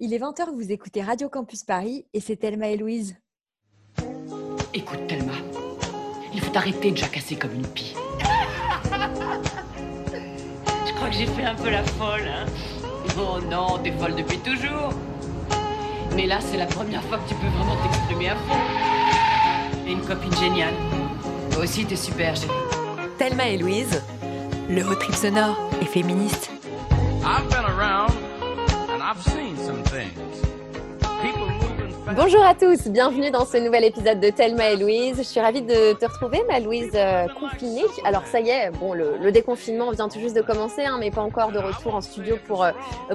Il est 20h, vous écoutez Radio Campus Paris et c'est Thelma et Louise. Écoute Thelma, il faut arrêter de jacasser comme une pie. Je crois que j'ai fait un peu la folle. Hein oh non, t'es folle depuis toujours. Mais là, c'est la première fois que tu peux vraiment t'exprimer à fond. Et une copine géniale. Toi aussi, t'es super, chérie. Thelma et Louise, le haut trip sonore et féministe. I've Bonjour à tous, bienvenue dans ce nouvel épisode de Thelma et Louise. Je suis ravie de te retrouver, ma Louise euh, confinée. Alors ça y est, bon, le, déconfinement vient tout juste de commencer, hein, mais pas encore de retour en studio pour, euh,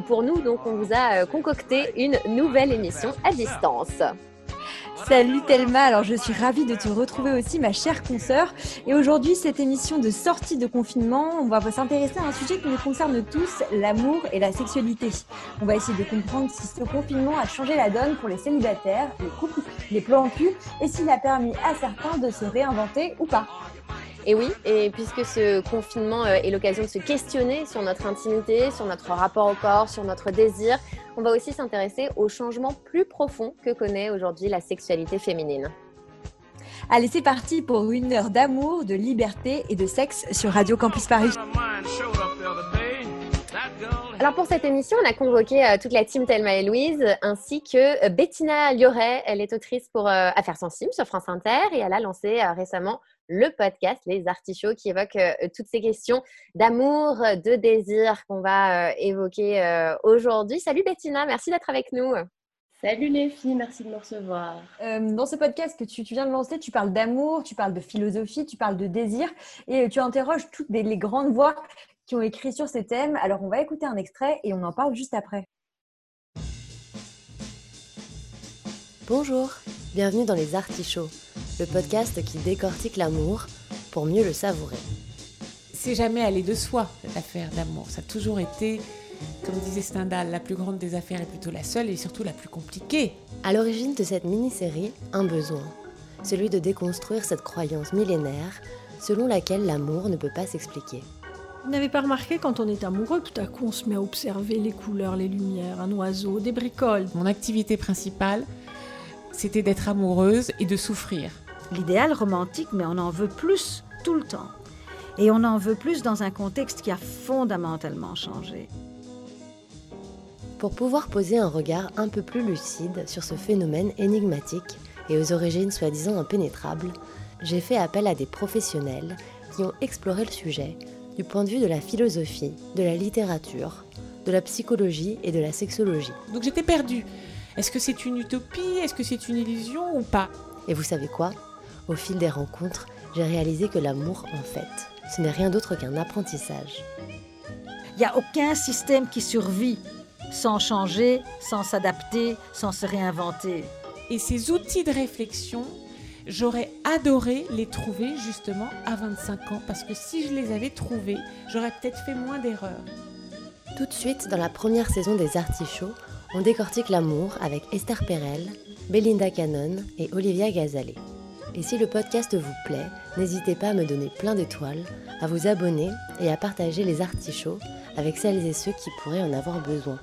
pour nous. Donc on vous a euh, concocté une nouvelle émission à distance. Salut Thelma, alors je suis ravie de te retrouver aussi ma chère consoeur. Et aujourd'hui, cette émission de sortie de confinement, on va s'intéresser à un sujet qui nous concerne tous, l'amour et la sexualité. On va essayer de comprendre si ce confinement a changé la donne pour les célibataires, les couples, les plans en cul, et s'il a permis à certains de se réinventer ou pas. Et oui, et puisque ce confinement euh, est l'occasion de se questionner sur notre intimité, sur notre rapport au corps, sur notre désir, on va aussi s'intéresser aux changements plus profonds que connaît aujourd'hui la sexualité féminine. Allez, c'est parti pour une heure d'amour, de liberté et de sexe sur Radio Campus Paris. Alors pour cette émission, on a convoqué euh, toute la team Thelma et Louise ainsi que euh, Bettina Lioret. Elle est autrice pour Affaires sensibles sur France Inter et elle a lancé récemment le podcast Les Artichauts qui évoque euh, toutes ces questions d'amour, de désir qu'on va euh, évoquer euh, aujourd'hui. Salut Bettina, merci d'être avec nous. Salut les filles, merci de me recevoir. dans ce podcast que tu, viens de lancer, tu parles d'amour, tu parles de philosophie, tu parles de désir et tu interroges toutes les grandes voix qui ont écrit sur ces thèmes. Alors on va écouter un extrait et on en parle juste après. Bonjour, bienvenue dans Les Artichauts le podcast qui décortique l'amour pour mieux le savourer. C'est jamais aller de soi, l'affaire d'amour. Ça a toujours été, comme disait Stendhal, la plus grande des affaires est plutôt la seule et surtout la plus compliquée. À l'origine de cette mini-série, un besoin. Celui de déconstruire cette croyance millénaire selon laquelle l'amour ne peut pas s'expliquer. Vous n'avez pas remarqué quand on est amoureux, tout à coup on se met à observer les couleurs, les lumières, un oiseau, des bricoles. Mon activité principale, c'était d'être amoureuse et de souffrir l'idéal romantique, mais on en veut plus tout le temps. Et on en veut plus dans un contexte qui a fondamentalement changé. Pour pouvoir poser un regard un peu plus lucide sur ce phénomène énigmatique et aux origines soi-disant impénétrables, j'ai fait appel à des professionnels qui ont exploré le sujet du point de vue de la philosophie, de la littérature, de la psychologie et de la sexologie. Donc j'étais perdue. Est-ce que c'est une utopie? Est-ce que c'est une illusion ou pas? Et vous savez quoi? Au fil des rencontres, j'ai réalisé que l'amour, en fait, ce n'est rien d'autre qu'un apprentissage. Il n'y a aucun système qui survit sans changer, sans s'adapter, sans se réinventer. Et ces outils de réflexion, j'aurais adoré les trouver justement à 25 ans, parce que si je les avais trouvés, j'aurais peut-être fait moins d'erreurs. Tout de suite, dans la première saison des Artichauts, on décortique l'amour avec Esther Perel, Belinda Cannon et Olivia Gazalet. Et si le podcast vous plaît, n'hésitez pas à me donner plein d'étoiles, à vous abonner et à partager les artichauts avec celles et ceux qui pourraient en avoir besoin.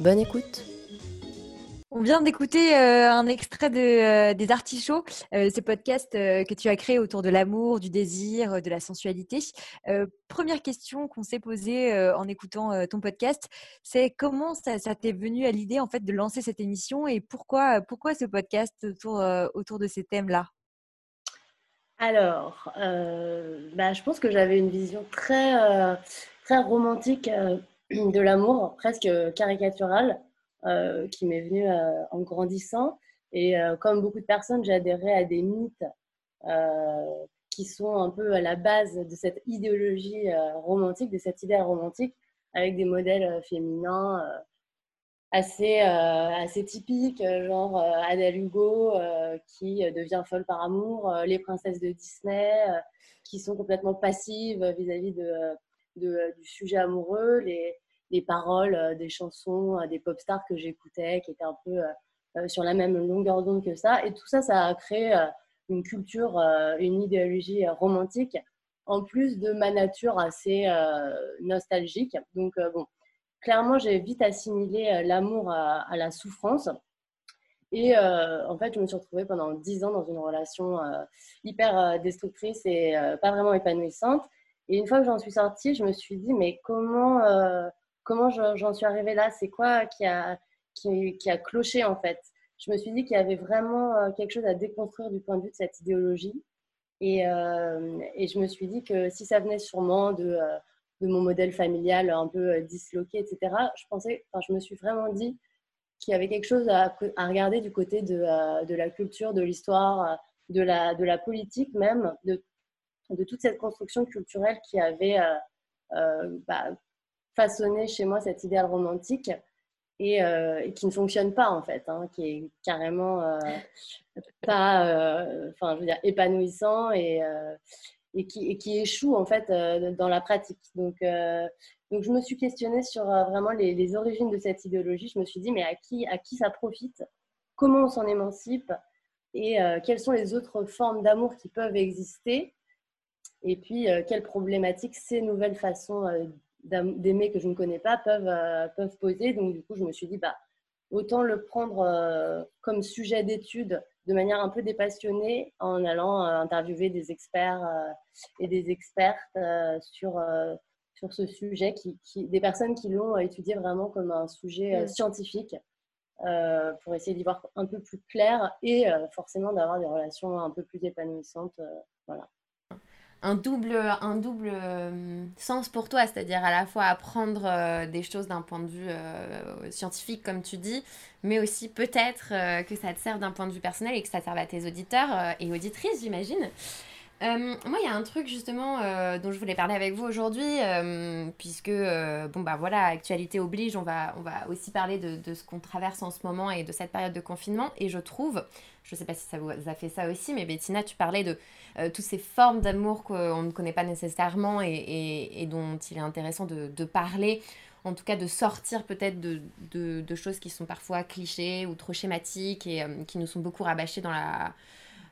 Bonne écoute on vient d'écouter euh, un extrait euh, des Artichauts, euh, ce podcast que tu as créé autour de l'amour, du désir, de la sensualité. première question qu'on s'est posée en écoutant ton podcast, c'est comment ça, t'est venu à l'idée en fait de lancer cette émission et pourquoi, pourquoi ce podcast autour, autour de ces thèmes-là? Alors, bah, je pense que j'avais une vision très, très romantique de l'amour, presque caricaturale. Euh, qui m'est venu euh, en grandissant. Et euh, comme beaucoup de personnes, adhéré à des mythes qui sont un peu à la base de cette idéologie romantique, de cette idée romantique, avec des modèles féminins assez, assez typiques, genre Adèle Hugo qui devient folle par amour, les princesses de Disney qui sont complètement passives vis-à-vis de, du sujet amoureux, les, des paroles euh, des chansons euh, des pop stars que j'écoutais, qui étaient un peu euh, sur la même longueur d'onde que ça. Et tout ça, ça a créé une culture, une idéologie romantique, en plus de ma nature assez nostalgique. Donc, bon, clairement, j'ai vite assimilé l'amour à, la souffrance. Et en fait, je me suis retrouvée pendant dix ans dans une relation hyper destructrice et pas vraiment épanouissante. Et une fois que j'en suis sortie, je me suis dit, mais comment, comment j'en suis arrivée là? C'est quoi qui a, qui, a cloché en fait? Je me suis dit qu'il y avait vraiment quelque chose à déconstruire du point de vue de cette idéologie. Et, et je me suis dit que si ça venait sûrement de de mon modèle familial un peu euh, disloqué, etc., je, pensais, enfin, je me suis vraiment dit qu'il y avait quelque chose à, regarder du côté de, euh, de la culture, de l'histoire, de la, de la politique même, de, de toute cette construction culturelle qui avait euh, bah, façonné chez moi cet idéal romantique et, qui ne fonctionne pas en fait, hein, qui est carrément pas, enfin, je veux dire, épanouissant et et qui, et qui échouent en fait euh, dans la pratique. Donc, euh, donc je me suis questionnée sur euh, vraiment les, les, origines de cette idéologie. Je me suis dit mais à qui, à qui ça profite? Comment on s'en émancipe? Et quelles sont les autres formes d'amour qui peuvent exister? Et puis quelles problématiques ces nouvelles façons d'aimer que je ne connais pas peuvent, peuvent poser. Donc du coup je me suis dit bah autant le prendre comme sujet d'étude de manière un peu dépassionnée en allant euh, interviewer des experts euh, et des expertes euh, sur, sur ce sujet, qui, des personnes qui l'ont étudié vraiment comme un sujet mm. scientifique pour essayer d'y voir un peu plus clair et forcément d'avoir des relations un peu plus épanouissantes. voilà un double, un double euh, sens pour toi, c'est-à-dire à la fois apprendre euh, des choses d'un point de vue euh, scientifique, comme tu dis, mais aussi peut-être que ça te sert d'un point de vue personnel et que ça serve à tes auditeurs et auditrices, j'imagine. moi, il y a un truc justement dont je voulais parler avec vous aujourd'hui, puisque, bon, bah voilà, actualité oblige, on va, on va aussi parler de, de ce qu'on traverse en ce moment et de cette période de confinement. Et je trouve, je ne sais pas si ça vous a fait ça aussi, mais Bettina, tu parlais de euh, toutes ces formes d'amour qu'on ne connaît pas nécessairement et, dont il est intéressant de, parler en tout cas de sortir peut-être de, choses qui sont parfois clichés ou trop schématiques et euh, qui nous sont beaucoup rabâchées dans la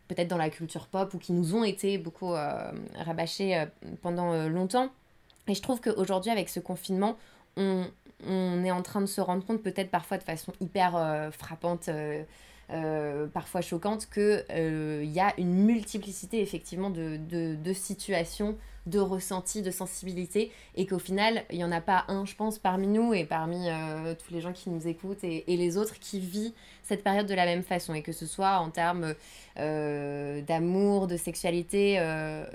peut-être dans la culture pop ou qui nous ont été beaucoup euh, rabâchées pendant longtemps. Et je trouve qu'aujourd'hui avec ce confinement, on, on, est en train de se rendre compte peut-être parfois de façon hyper frappante euh, parfois choquante, qu'il euh, y a une multiplicité effectivement de, situations, de ressentis, de sensibilités, et qu'au final, il n'y en a pas un, je pense, parmi nous et parmi euh, tous les gens qui nous écoutent et, les autres qui vit cette période de la même façon, et que ce soit en termes d'amour, de sexualité,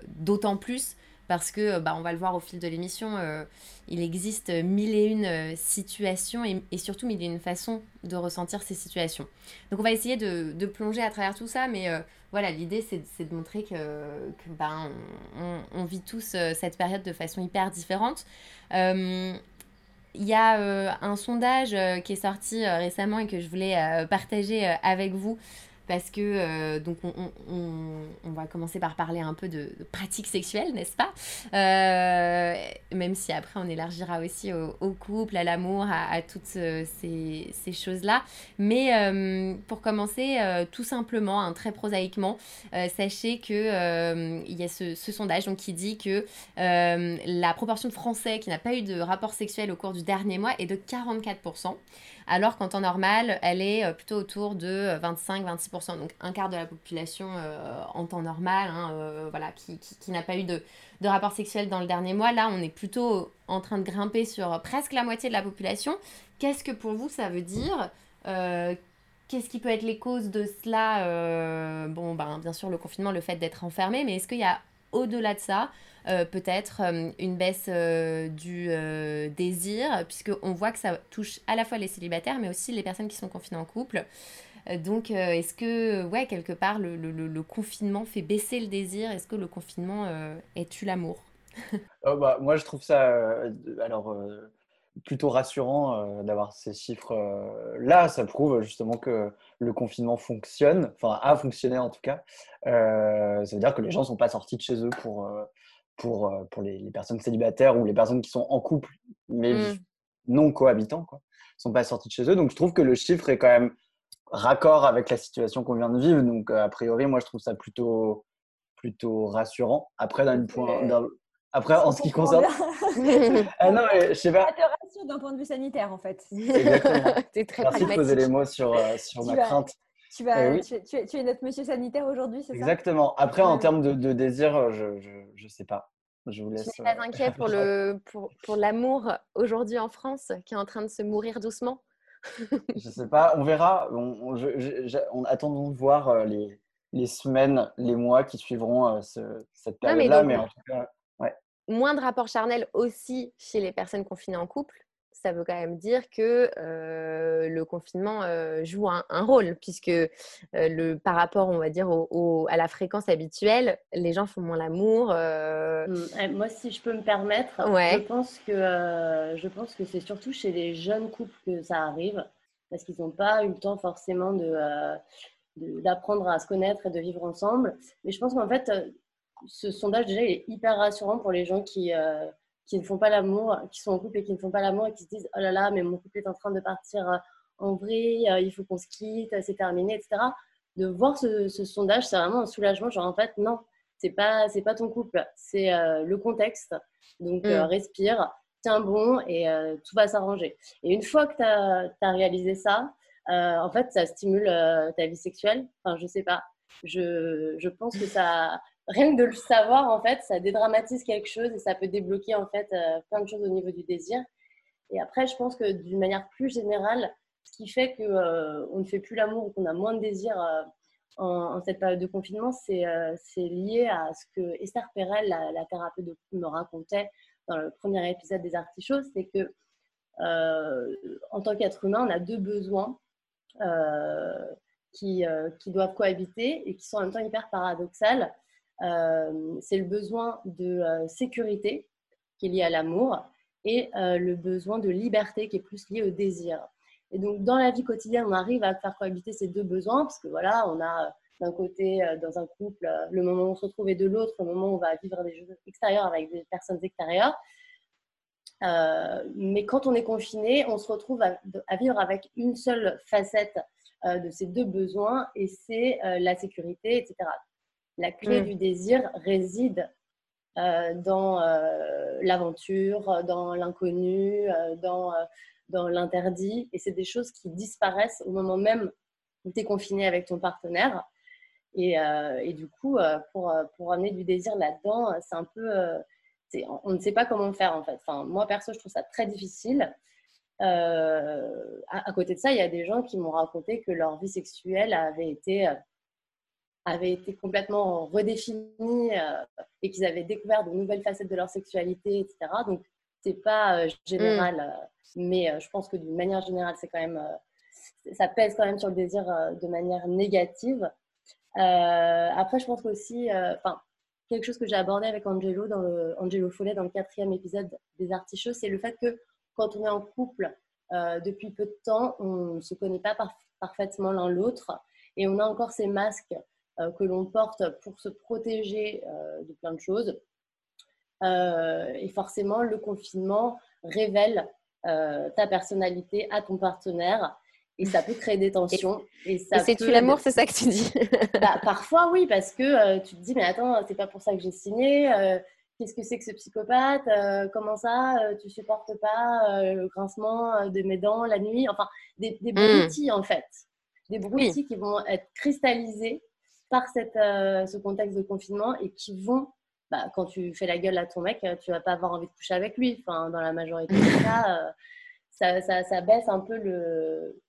d'autant plus parce que, bah, on va le voir au fil de l'émission, il existe mille et une euh, situations et, surtout mille et une façons de ressentir ces situations. Donc on va essayer de, plonger à travers tout ça, mais euh, voilà, l'idée c'est de montrer que, ben, on, vit tous euh, cette période de façon hyper différente. Il y a un sondage qui est sorti récemment et que je voulais partager avec vous parce que euh, donc on, on, on, va commencer par parler un peu de, pratiques sexuelles, n'est-ce pas? Euh, Même si après on élargira aussi au, couple, à l'amour, à, toutes euh, ces, ces choses-là. Mais pour commencer, tout simplement, hein, très prosaïquement, sachez que il y a ce, ce, sondage donc, qui dit que la proportion de Français qui n'a pas eu de rapport sexuel au cours du dernier mois est de 44% alors qu'en temps normal, elle est euh, plutôt autour de 25-26%, euh, donc un quart de la population euh, en temps normal, hein, voilà, qui, n'a pas eu de, rapport sexuel dans le dernier mois. Là, on est plutôt en train de grimper sur presque la moitié de la population. Qu'est-ce que pour vous ça veut dire Qu'est-ce qui peut être les causes de cela Bon, ben, bien sûr, le confinement, le fait d'être enfermé, mais est-ce qu'il y a au-delà de ça euh, peut-être euh, une baisse euh, du désir, puisqu'on voit que ça touche à la fois les célibataires, mais aussi les personnes qui sont confinées en couple. Donc, est-ce que, ouais, quelque part, le, confinement fait baisser le désir? Est-ce que le confinement est tue l'amour? Bah, Moi, je trouve ça alors, plutôt rassurant d'avoir ces chiffres-là. ça prouve justement que le confinement fonctionne, enfin, a fonctionné en tout cas. ça veut dire que les gens ne sont pas sortis de chez eux pour pour, euh, pour les, personnes célibataires ou les personnes qui sont en couple, mais mmh. non cohabitants, quoi, sont pas sortis de chez eux. Donc, je trouve que le chiffre est quand même raccord avec la situation qu'on vient de vivre. Donc, a priori, moi, je trouve ça plutôt, plutôt rassurant. Après, d'un point, Après, en ce qui concerne. ah non, mais je sais pas. te rassure d'un point de vue sanitaire, en fait. Exactement. es très Merci de poser les mots sur, euh, sur ma crainte. Tu, vas, eh tu, tu, es notre monsieur sanitaire aujourd'hui, c'est ça? Exactement. Après, en termes de, de, désir, euh, je, je, je sais pas. Je vous laisse. Tu n'es pas euh, inquiet pour le pour, pour l'amour aujourd'hui en France qui est en train de se mourir doucement? Je sais pas, on verra. On, on, attendons de voir les, les semaines, les mois qui suivront ce, cette période-là, mais, mais en tout cas, moins de rapports charnels aussi chez les personnes confinées en couple, ça veut quand même dire que euh, le confinement euh, joue un, rôle, puisque euh, le, par rapport, on va dire, à la fréquence habituelle, les gens font moins l'amour. Mmh, moi, si je peux me permettre, je pense que, je pense que c'est surtout chez les jeunes couples que ça arrive, parce qu'ils n'ont pas eu le temps forcément de d'apprendre à se connaître et de vivre ensemble. Mais je pense qu'en fait, ce sondage, déjà, il est hyper rassurant pour les gens qui, euh, qui ne font pas l'amour, qui sont en couple et qui ne font pas l'amour et qui se disent Oh là là, mais mon couple est en train de partir euh, en vrille, euh, il faut qu'on se quitte, c'est terminé, etc. De voir ce, sondage, c'est vraiment un soulagement. Genre, en fait, non, c'est pas, c'est pas ton couple, c'est le contexte. Donc, mm. respire, tiens bon et tout va s'arranger. Et une fois que tu as, as, réalisé ça, en fait, ça stimule ta vie sexuelle. Enfin, je sais pas. Je, je pense que ça, rien que de le savoir, en fait, ça dédramatise quelque chose et ça peut débloquer, en fait, euh, plein de choses au niveau du désir. Et après, je pense que d'une manière plus générale, ce qui fait qu'on euh, on ne fait plus l'amour ou qu'on a moins de désir euh, en, cette période de confinement, c'est lié à ce que Esther Perel, la, thérapeute de couple, me racontait dans le premier épisode des Artichauts, c'est que en tant qu'être humain, on a deux besoins qui, qui, doivent cohabiter et qui sont en même temps hyper paradoxales. Euh, c'est le besoin de euh, sécurité qui est lié à l'amour et euh, le besoin de liberté qui est plus lié au désir. Et donc, dans la vie quotidienne, on arrive à faire cohabiter ces deux besoins parce que voilà, on a d'un côté, dans un couple, le moment où on se retrouve et de l'autre, le moment où on va vivre des jeux extérieurs avec des personnes extérieures. mais quand on est confiné, on se retrouve à vivre avec une seule facette de ces deux besoins et c'est la sécurité, etc. La clé mm. du désir réside euh, dans euh, l'aventure, dans l'inconnu, euh, dans, dans l'interdit. Et c'est des choses qui disparaissent au moment même où tu es confiné avec ton partenaire. Et, et du coup, pour, pour amener du désir là-dedans, c'est un peu. on ne sait pas comment faire en fait. Enfin, moi, perso, je trouve ça très difficile. à, à, côté de ça, il y a des gens qui m'ont raconté que leur vie sexuelle avait été avaient été complètement redéfinis euh, et qu'ils avaient découvert de nouvelles facettes de leur sexualité, etc. Donc, c'est pas euh, général, mm. euh, mais je pense que d'une manière générale, c'est quand même, ça pèse quand même sur le désir de manière négative. après, je pense qu'aussi, enfin, quelque chose que j'ai abordé avec Angelo, dans le, Angelo Follet dans le quatrième épisode des Artichauts, c'est le fait que quand on est en couple depuis peu de temps, on ne se connaît pas parfaitement l'un l'autre et on a encore ces masques que l'on porte pour se protéger euh, de plein de choses. Euh, et forcément, le confinement révèle ta personnalité à ton partenaire et ça peut créer des tensions. Et, c'est-tu l'amour, c'est ça que tu dis? Bah, Parfois, oui, parce que tu te dis, mais attends, c'est pas pour ça que j'ai signé. Qu'est-ce que c'est que ce psychopathe Comment ça Tu supportes pas le grincement de mes dents la nuit? Enfin, des, des mmh. en fait. Des broutilles qui vont être cristallisés par cette, euh, ce contexte de confinement et qui vont, bah, quand tu fais la gueule à ton mec, tu vas pas avoir envie de coucher avec lui. Enfin, dans la majorité des cas, euh, ça, ça, ça, baisse un peu le,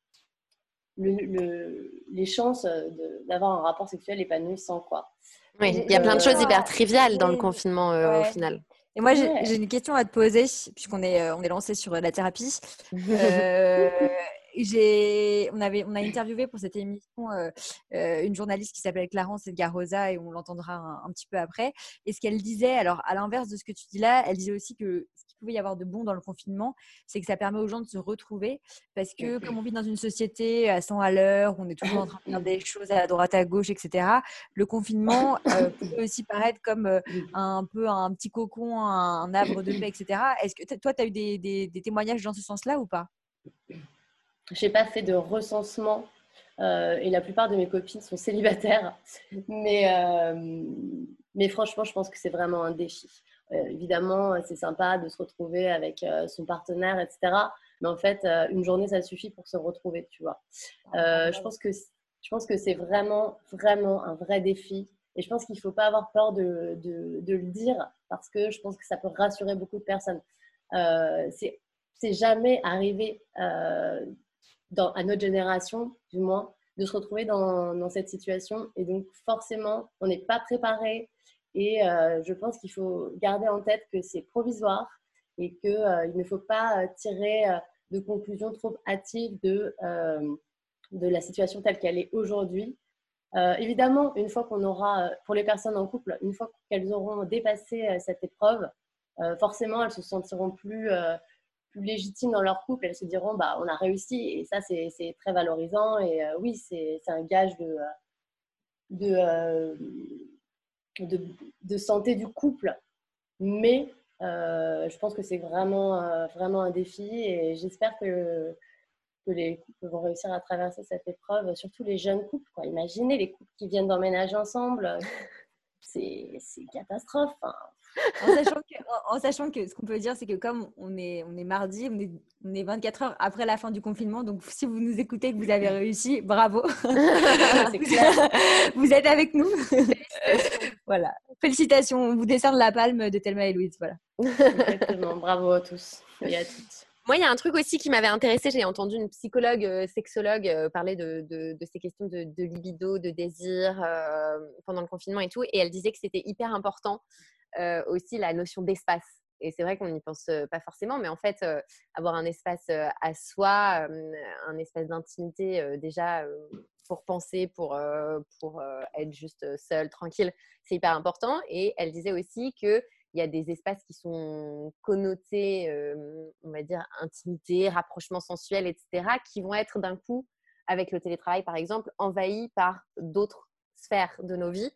le, les chances d'avoir un rapport sexuel épanouissant. Quoi. Oui, il y a plein de choses hyper triviales dans le confinement euh, au final. Et moi, j'ai une question à te poser, puisqu'on est, on est lancé sur la thérapie. Euh, on, avait, on a interviewé pour cette émission euh, euh, une journaliste qui s'appelle Clarence Edgar Rosa et on l'entendra un, petit peu après. Et ce qu'elle disait, alors à l'inverse de ce que tu dis là, elle disait aussi que ce qu'il pouvait y avoir de bon dans le confinement, c'est que ça permet aux gens de se retrouver parce que comme on vit dans une société à 100 à l'heure, on est toujours en train de faire des choses à droite, à gauche, etc. Le confinement euh, peut aussi paraître comme un peu un petit cocon, un, arbre de paix, etc. Est-ce que toi, tu as eu des, des témoignages dans ce sens-là ou pas? Je n'ai pas fait de recensement euh, et la plupart de mes copines sont célibataires. Mais, euh, mais franchement, je pense que c'est vraiment un défi. évidemment, c'est sympa de se retrouver avec son partenaire, etc. Mais en fait, une journée, ça suffit pour se retrouver, tu vois. je pense que je pense que c'est vraiment, vraiment un vrai défi. Et je pense qu'il ne faut pas avoir peur de, de, de, le dire parce que je pense que ça peut rassurer beaucoup de personnes. Euh, c'est jamais arrivé euh, à notre génération, du moins, de se retrouver dans, cette situation. Et donc, forcément, on n'est pas préparé. Et euh, je pense qu'il faut garder en tête que c'est provisoire et qu'il euh, ne faut pas tirer de conclusions trop hâtives de de la situation telle qu'elle est aujourd'hui. Euh, évidemment, une fois qu'on aura, euh, pour les personnes en couple, une fois qu'elles auront dépassé euh, cette épreuve, forcément, elles se sentiront plus, plus légitimes dans leur couple. Elles se diront, bah, on a réussi. Et ça, c'est très valorisant. Et oui, c'est un gage de, de, de, de, santé du couple. Mais je pense que c'est vraiment, vraiment un défi. Et j'espère que que les couples vont réussir à traverser cette épreuve, surtout les jeunes couples. Quoi. Imaginez les couples qui viennent d'emménager ensemble, c'est une catastrophe. En, sachant que, ce qu'on peut dire, c'est que comme on est, on est mardi, on est, on est 24 heures après la fin du confinement, donc si vous nous écoutez que vous avez réussi, bravo. vous êtes avec nous. voilà. Félicitations, on vous décerne la palme de Thelma et Louise. Voilà. Exactement, bravo à tous et à toutes. Moi, il y a un truc aussi qui m'avait intéressé. J'ai entendu une psychologue, euh, sexologue euh, parler de, ces questions de, libido, de désir euh, pendant le confinement et tout. Et elle disait que c'était hyper important aussi la notion d'espace. Et c'est vrai qu'on n'y pense pas forcément, mais en fait, avoir un espace à soi, un espace d'intimité déjà pour penser, pour, pour être juste seul, tranquille, c'est hyper important. Et elle disait aussi que il y a des espaces qui sont connotés, on va dire, intimité, rapprochement sensuel, etc., qui vont être d'un coup, avec le télétravail par exemple, envahis par d'autres sphères de nos vies,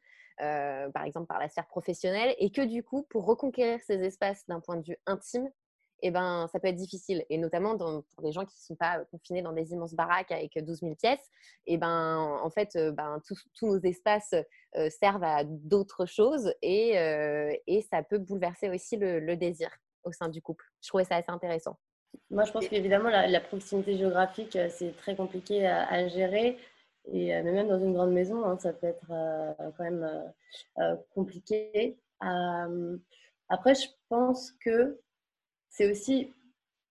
par exemple par la sphère professionnelle, et que du coup, pour reconquérir ces espaces d'un point de vue intime, eh ben, ça peut être difficile. Et notamment pour les gens qui ne sont pas confinés dans des immenses baraques avec 12 000 pièces, eh ben, en fait, ben, tous nos espaces servent à d'autres choses et, et, ça peut bouleverser aussi le, désir au sein du couple. Je trouvais ça assez intéressant. Moi, je pense qu'évidemment, la, proximité géographique, c'est très compliqué à, gérer. Et même dans une grande maison, hein, ça peut être quand même compliqué. après, je pense que c'est aussi,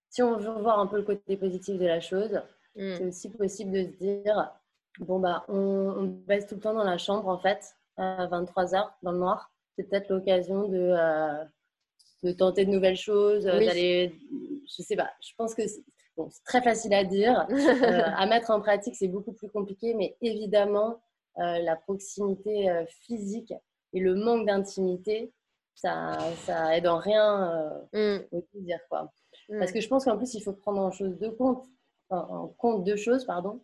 si on veut voir un peu le côté positif de la chose, mm. c'est aussi possible de se dire bon, bah, on, baisse tout le temps dans la chambre, en fait, à 23h, dans le noir. C'est peut-être l'occasion de, euh, de tenter de nouvelles choses, euh, d'aller. Je sais pas, je pense que c'est très facile à dire. Euh, à mettre en pratique, c'est beaucoup plus compliqué, mais évidemment, la proximité physique et le manque d'intimité, ça, ça aide en rien euh, mm. dire quoi. Mm. Parce que je pense qu'en plus il faut prendre en chose compte, en, compte deux choses pardon.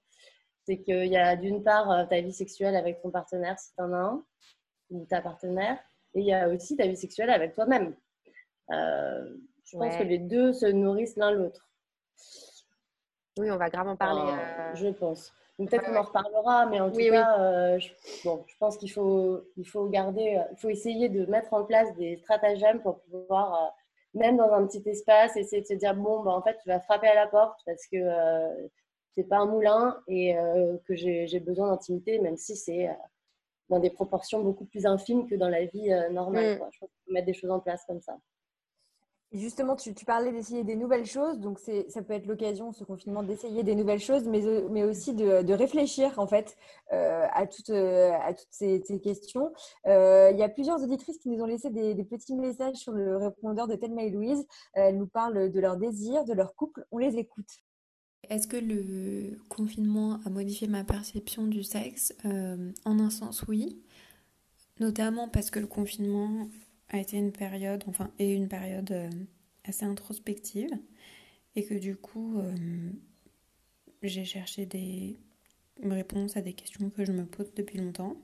C'est qu'il y a d'une part euh, ta vie sexuelle avec ton partenaire si tu en as un ou ta partenaire, et il y a aussi ta vie sexuelle avec toi-même. Euh, je pense que les deux se nourrissent l'un l'autre. Oui, on va gravement parler. Je pense peut-être qu'on en reparlera, mais en tout cas, euh, je, bon, je pense qu'il faut, il faut garder, euh, il faut essayer de mettre en place des stratagèmes pour pouvoir, euh, même dans un petit espace, essayer de se dire bon, bah, en fait, tu vas frapper à la porte parce que c'est pas un moulin et que j'ai besoin d'intimité, même si c'est dans des proportions beaucoup plus infimes que dans la vie normale. Mm. Je pense qu'il faut mettre des choses en place comme ça. Justement, tu, parlais d'essayer des nouvelles choses, donc ça peut être l'occasion, ce confinement, d'essayer des nouvelles choses, mais, euh, aussi de, réfléchir en fait euh, à, toutes, euh, à toutes ces, questions. il y a plusieurs auditrices qui nous ont laissé des, petits messages sur le répondeur de Thelma et Louise. elles nous parlent de leur désir, de leur couple. On les écoute. Est-ce que le confinement a modifié ma perception du sexe? En un sens, oui. Notamment parce que le confinement a été une période, enfin, et une période euh, assez introspective, et que du coup, euh, j'ai cherché des réponses à des questions que je me pose depuis longtemps.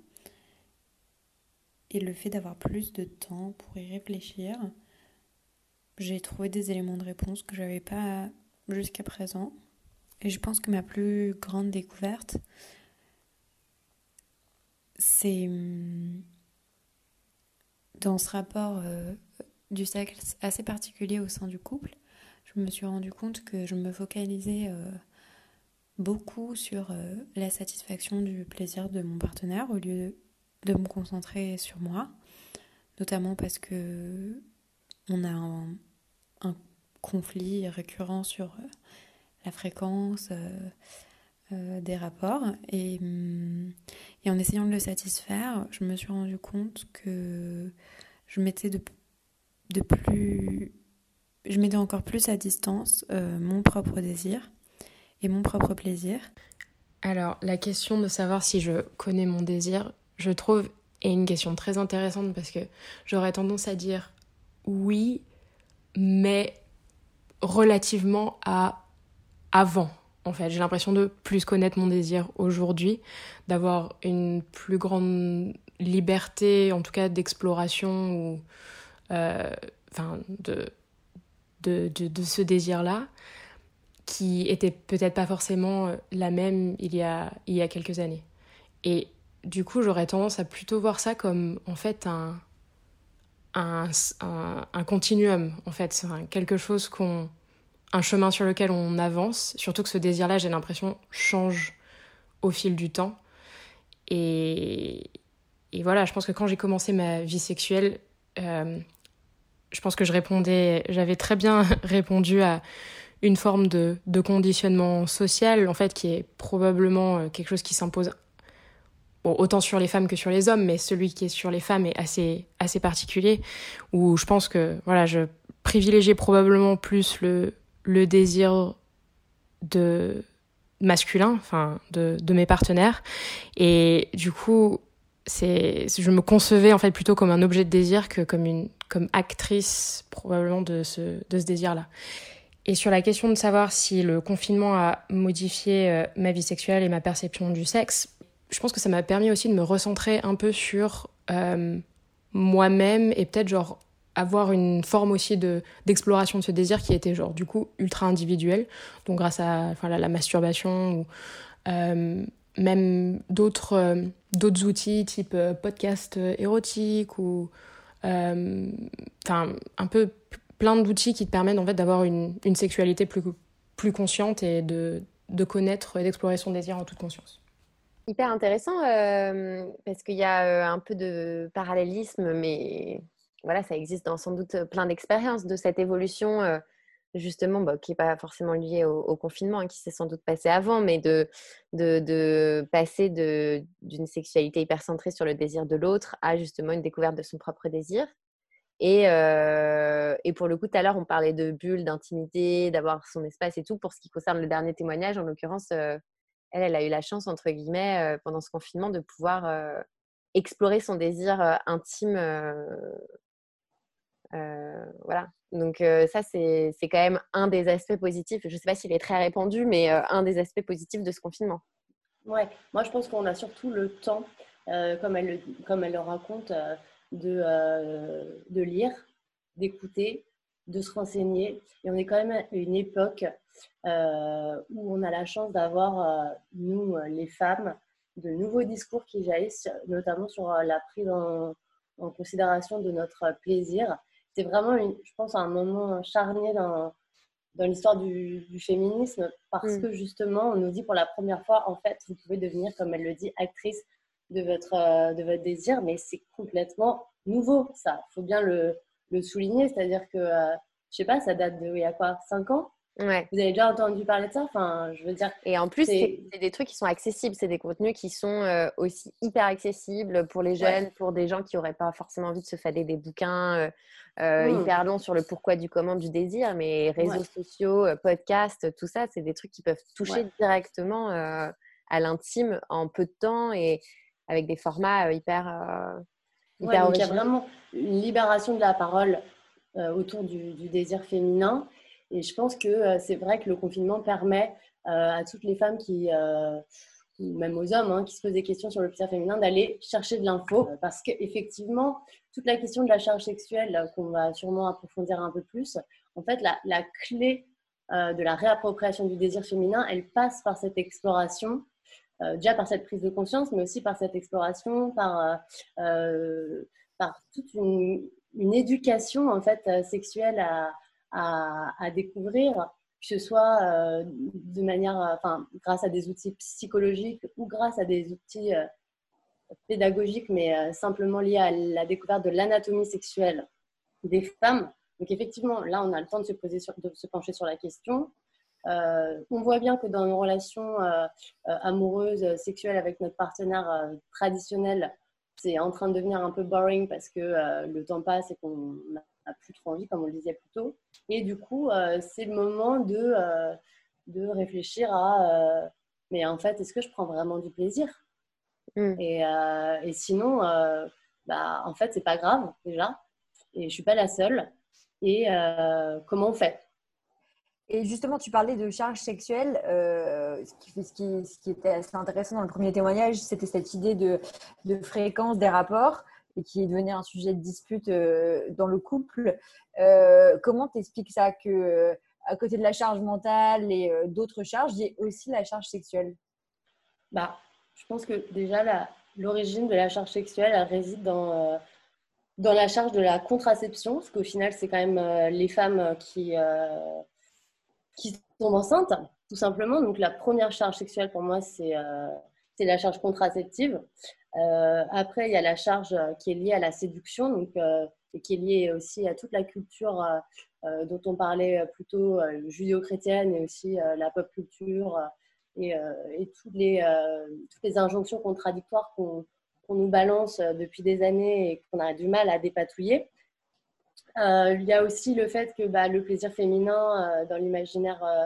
Et le fait d'avoir plus de temps pour y réfléchir, j'ai trouvé des éléments de réponse que j'avais pas jusqu'à présent. Et je pense que ma plus grande découverte, c'est hum, dans ce rapport euh, du sexe assez particulier au sein du couple, je me suis rendu compte que je me focalisais euh, beaucoup sur euh, la satisfaction du plaisir de mon partenaire au lieu de me concentrer sur moi, notamment parce que on a un, conflit récurrent sur la fréquence des rapports et, hum, et en essayant de le satisfaire, je me suis rendu compte que je mettais de, de plus je mettais encore plus à distance euh, mon propre désir et mon propre plaisir. Alors, la question de savoir si je connais mon désir, je trouve, est une question très intéressante parce que j'aurais tendance à dire oui, mais relativement à avant. En fait, j'ai l'impression de plus connaître mon désir aujourd'hui, d'avoir une plus grande liberté, en tout cas d'exploration ou, euh, enfin, de de, ce désir-là, qui était peut-être pas forcément euh, la même il y a, il y a quelques années. Et du coup, j'aurais tendance à plutôt voir ça comme en fait un, un, un, continuum, en fait, quelque chose qu'on. Un chemin sur lequel on avance, surtout que ce désir-là, j'ai l'impression, change au fil du temps. Et, et voilà, je pense que quand j'ai commencé ma vie sexuelle, euh, je pense que je répondais, j'avais très bien répondu à une forme de, de, conditionnement social, en fait, qui est probablement euh, quelque chose qui s'impose autant sur les femmes que sur les hommes, mais celui qui est sur les femmes est assez, assez particulier, où je pense que, voilà, je privilégiais probablement plus le, le désir de masculin, enfin, de, de mes partenaires, et du coup, c'est, je me concevais en fait plutôt comme un objet de désir que comme une, comme actrice probablement de ce, de ce désir-là. Et sur la question de savoir si le confinement a modifié euh, ma vie sexuelle et ma perception du sexe, je pense que ça m'a permis aussi de me recentrer un peu sur euh, moi-même et peut-être genre avoir une forme aussi de d'exploration de ce désir qui était genre du coup ultra individuel donc grâce à enfin la, masturbation ou euh, même d'autres d'autres outils type podcast érotique ou enfin un peu plein d'outils qui te permettent en fait d'avoir une, une, sexualité plus, plus consciente et de, de connaître et d'explorer son désir en toute conscience. Hyper intéressant euh, parce qu'il y a euh, un peu de parallélisme, mais voilà, ça existe dans sans doute plein d'expériences de cette évolution euh, justement, bah, qui n'est pas forcément lié au, confinement, hein, qui s'est sans doute passé avant, mais de, passer d'une sexualité hyper centrée sur le désir de l'autre à justement une découverte de son propre désir. Et, euh, pour le coup, tout à l'heure, on parlait de bulles, d'intimité, d'avoir son espace et tout. Pour ce qui concerne le dernier témoignage, en l'occurrence, euh, elle, elle a eu la chance, entre guillemets, euh, pendant ce confinement, de pouvoir explorer son désir intime euh, voilà. Donc euh, ça, c'est quand même un des aspects positifs. Je ne sais pas s'il est très répandu, mais euh, un des aspects positifs de ce confinement. Ouais, moi je pense qu'on a surtout le temps, comme, elle, comme elle le raconte, de, de lire, d'écouter, de se renseigner. Et on est quand même à une époque où on a la chance d'avoir, nous, les femmes, de nouveaux discours qui jaillissent, notamment sur la prise en considération de notre plaisir c'est vraiment, je pense, un moment charnier dans, dans l'histoire du, féminisme parce mm. que justement, on nous dit pour la première fois, en fait, vous pouvez devenir, comme elle le dit, actrice de votre, euh, de votre désir, mais c'est complètement nouveau, ça. Il faut bien le, le souligner, c'est-à-dire que, euh, je sais pas, ça date de, il y a quoi, 5 ans? Ouais. Vous avez déjà entendu parler de ça? Enfin, je veux dire. Et en plus, c'est des trucs qui sont accessibles. C'est des contenus qui sont euh, aussi hyper accessibles pour les jeunes, pour des gens qui n'auraient pas forcément envie de se fader des bouquins euh, euh, mmh. hyper longs sur le pourquoi du comment du désir. Mais réseaux sociaux, podcasts, tout ça, c'est des trucs qui peuvent toucher directement à l'intime en peu de temps et avec des formats hyper. hyper donc il y a vraiment une libération de la parole autour du, du désir féminin. Et je pense que euh, c'est vrai que le confinement permet euh, à toutes les femmes qui, euh, même aux hommes, hein, qui se posent des questions sur le plaisir féminin, d'aller chercher de l'info. Parce qu'effectivement, toute la question de la charge sexuelle, qu'on va sûrement approfondir un peu plus, en fait, la, la clé de la réappropriation du désir féminin, elle passe par cette exploration, déjà par cette prise de conscience, mais aussi par cette exploration, par, par toute une une éducation en fait sexuelle à, à, découvrir, que ce soit de manière, enfin, grâce à des outils psychologiques ou grâce à des outils pédagogiques, mais simplement liés à la découverte de l'anatomie sexuelle des femmes. Donc effectivement, là, on a le temps de se, poser de se pencher sur la question. Euh, on voit bien que dans nos relations euh, euh, amoureuses, sexuelles avec notre partenaire traditionnel, c'est en train de devenir un peu boring parce que le temps passe et qu'on n'a plus trop envie, comme on le disait plus tôt. Et du coup, c'est le moment de, de réfléchir à mais en fait, est-ce que je prends vraiment du plaisir? Mm. et, et, sinon, bah, en fait, c'est pas grave déjà. Et je suis pas la seule. Et comment on fait? Et justement, tu parlais de charge sexuelle. Euh, ce, qui, ce, qui, ce, qui, était assez intéressant dans le premier témoignage, c'était cette idée de, de, fréquence des rapports et qui est devenu un sujet de dispute euh, dans le couple. Euh, comment t'expliques ça que à côté de la charge mentale et d'autres charges, il y a aussi la charge sexuelle? Bah, Je pense que déjà, l'origine de la charge sexuelle elle réside dans, la charge de la contraception, parce qu'au final, c'est quand même les femmes qui qui tombent enceintes, tout simplement. Donc, la première charge sexuelle pour moi, c'est euh, la charge contraceptive. Euh, après, il y a la charge qui est liée à la séduction, donc, euh, et qui est liée aussi à toute la culture dont on parlait plutôt judéo-chrétienne et aussi la pop culture et, toutes, les, toutes les injonctions contradictoires qu'on nous balance depuis des années et qu'on a du mal à dépatouiller. Euh, il y a aussi le fait que bah, le plaisir féminin euh, dans l'imaginaire euh,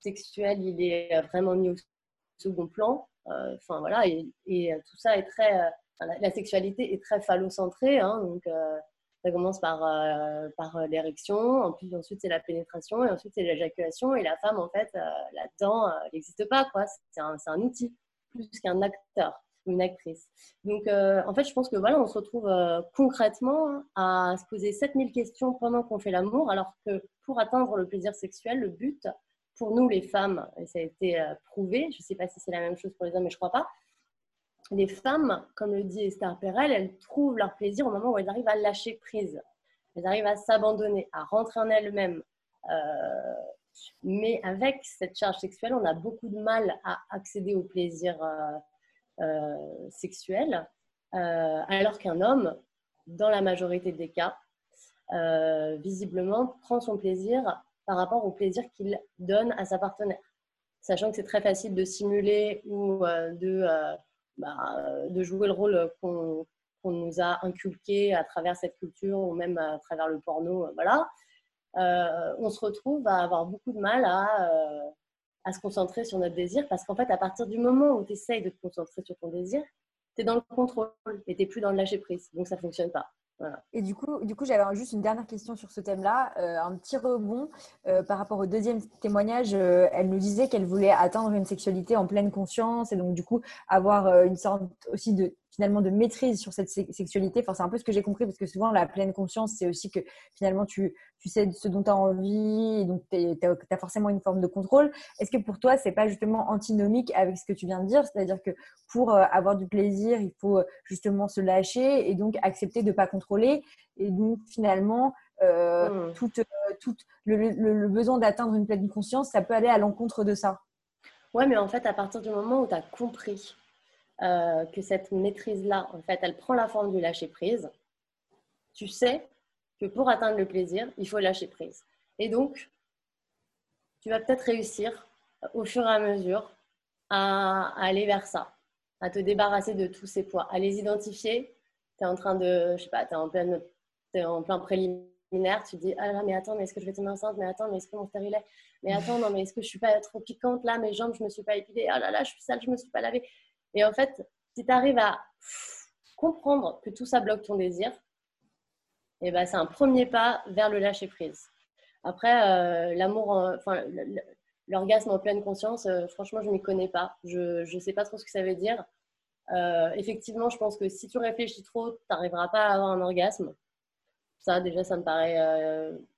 sexuel, il est vraiment mis au second plan. Enfin voilà, et, tout ça est très, la, sexualité est très phallocentrée. Hein, donc ça commence par, par l'érection, ensuite c'est la pénétration, et ensuite c'est l'éjaculation. Et la femme, en fait, là-dedans, elle n'existe pas. quoi. C'est un, un, outil plus qu'un acteur une actrice. Donc, euh, en fait, je pense que voilà, on se retrouve euh, concrètement à se poser 7000 questions pendant qu'on fait l'amour, alors que pour atteindre le plaisir sexuel, le but, pour nous les femmes, et ça a été euh, prouvé, je ne sais pas si c'est la même chose pour les hommes, mais je ne crois pas, les femmes, comme le dit Esther Perel, elles trouvent leur plaisir au moment où elles arrivent à lâcher prise. Elles arrivent à s'abandonner, à rentrer en elles-mêmes. mais avec cette charge sexuelle, on a beaucoup de mal à accéder au plaisir euh, sexuelle, euh, alors qu'un homme, dans la majorité des cas, euh, visiblement prend son plaisir par rapport au plaisir qu'il donne à sa partenaire. Sachant que c'est très facile de simuler ou de, bah, de jouer le rôle qu'on nous a inculqué à travers cette culture ou même à travers le porno, voilà, on se retrouve à avoir beaucoup de mal à, se concentrer sur notre désir parce qu'en fait, à partir du moment où tu essayes de te concentrer sur ton désir, tu es dans le contrôle et tu plus dans le lâcher prise. Donc, ça ne fonctionne pas. Et du coup, du coup j'avais juste une dernière question sur ce thème-là, euh, un petit rebond euh, par rapport au deuxième témoignage. Euh, elle nous disait qu'elle voulait atteindre une sexualité en pleine conscience et donc du coup avoir une sorte aussi de finalement de maîtrise sur cette sexualité. Enfin, c'est un peu ce que j'ai compris parce que souvent la pleine conscience, c'est aussi que finalement tu, tu sais ce dont tu as envie et donc tu as forcément une forme de contrôle. Est-ce que pour toi, c'est pas justement antinomique avec ce que tu viens de dire? C'est-à-dire que pour euh, avoir du plaisir, il faut euh, justement se lâcher et donc accepter de ne pas contrôler. Et donc finalement, euh, mmh. tout, tout le, le, besoin d'atteindre une pleine conscience, ça peut aller à l'encontre de ça. Ouais, mais en fait, à partir du moment où tu as compris euh, que cette maîtrise-là, en fait, elle prend la forme du lâcher-prise, tu sais que pour atteindre le plaisir, il faut lâcher prise. Et donc, tu vas peut-être réussir au fur et à mesure à, aller vers ça, à te débarrasser de tous ces poids, à les identifier. Tu es en train de, je sais pas, tu es en, en plein préliminaire, tu te dis, ah là, mais attends, mais est-ce que je vais tomber enceinte? Mais attends, mais est-ce que mon stérilet? Mais attends, non, mais est-ce que je suis pas trop piquante là? Mes jambes, je me suis pas épilée. Ah là là, je suis sale, je me suis pas lavée. Et en fait, si tu arrives à comprendre que tout ça bloque ton désir, eh ben, c'est un premier pas vers le lâcher prise. Après, euh, l'amour, enfin, l'orgasme en pleine conscience, euh, franchement, je m'y connais pas. Je ne sais pas trop ce que ça veut dire. Euh, effectivement, je pense que si tu réfléchis trop, tu n'arriveras pas à avoir un orgasme. Ça, déjà, ça me paraît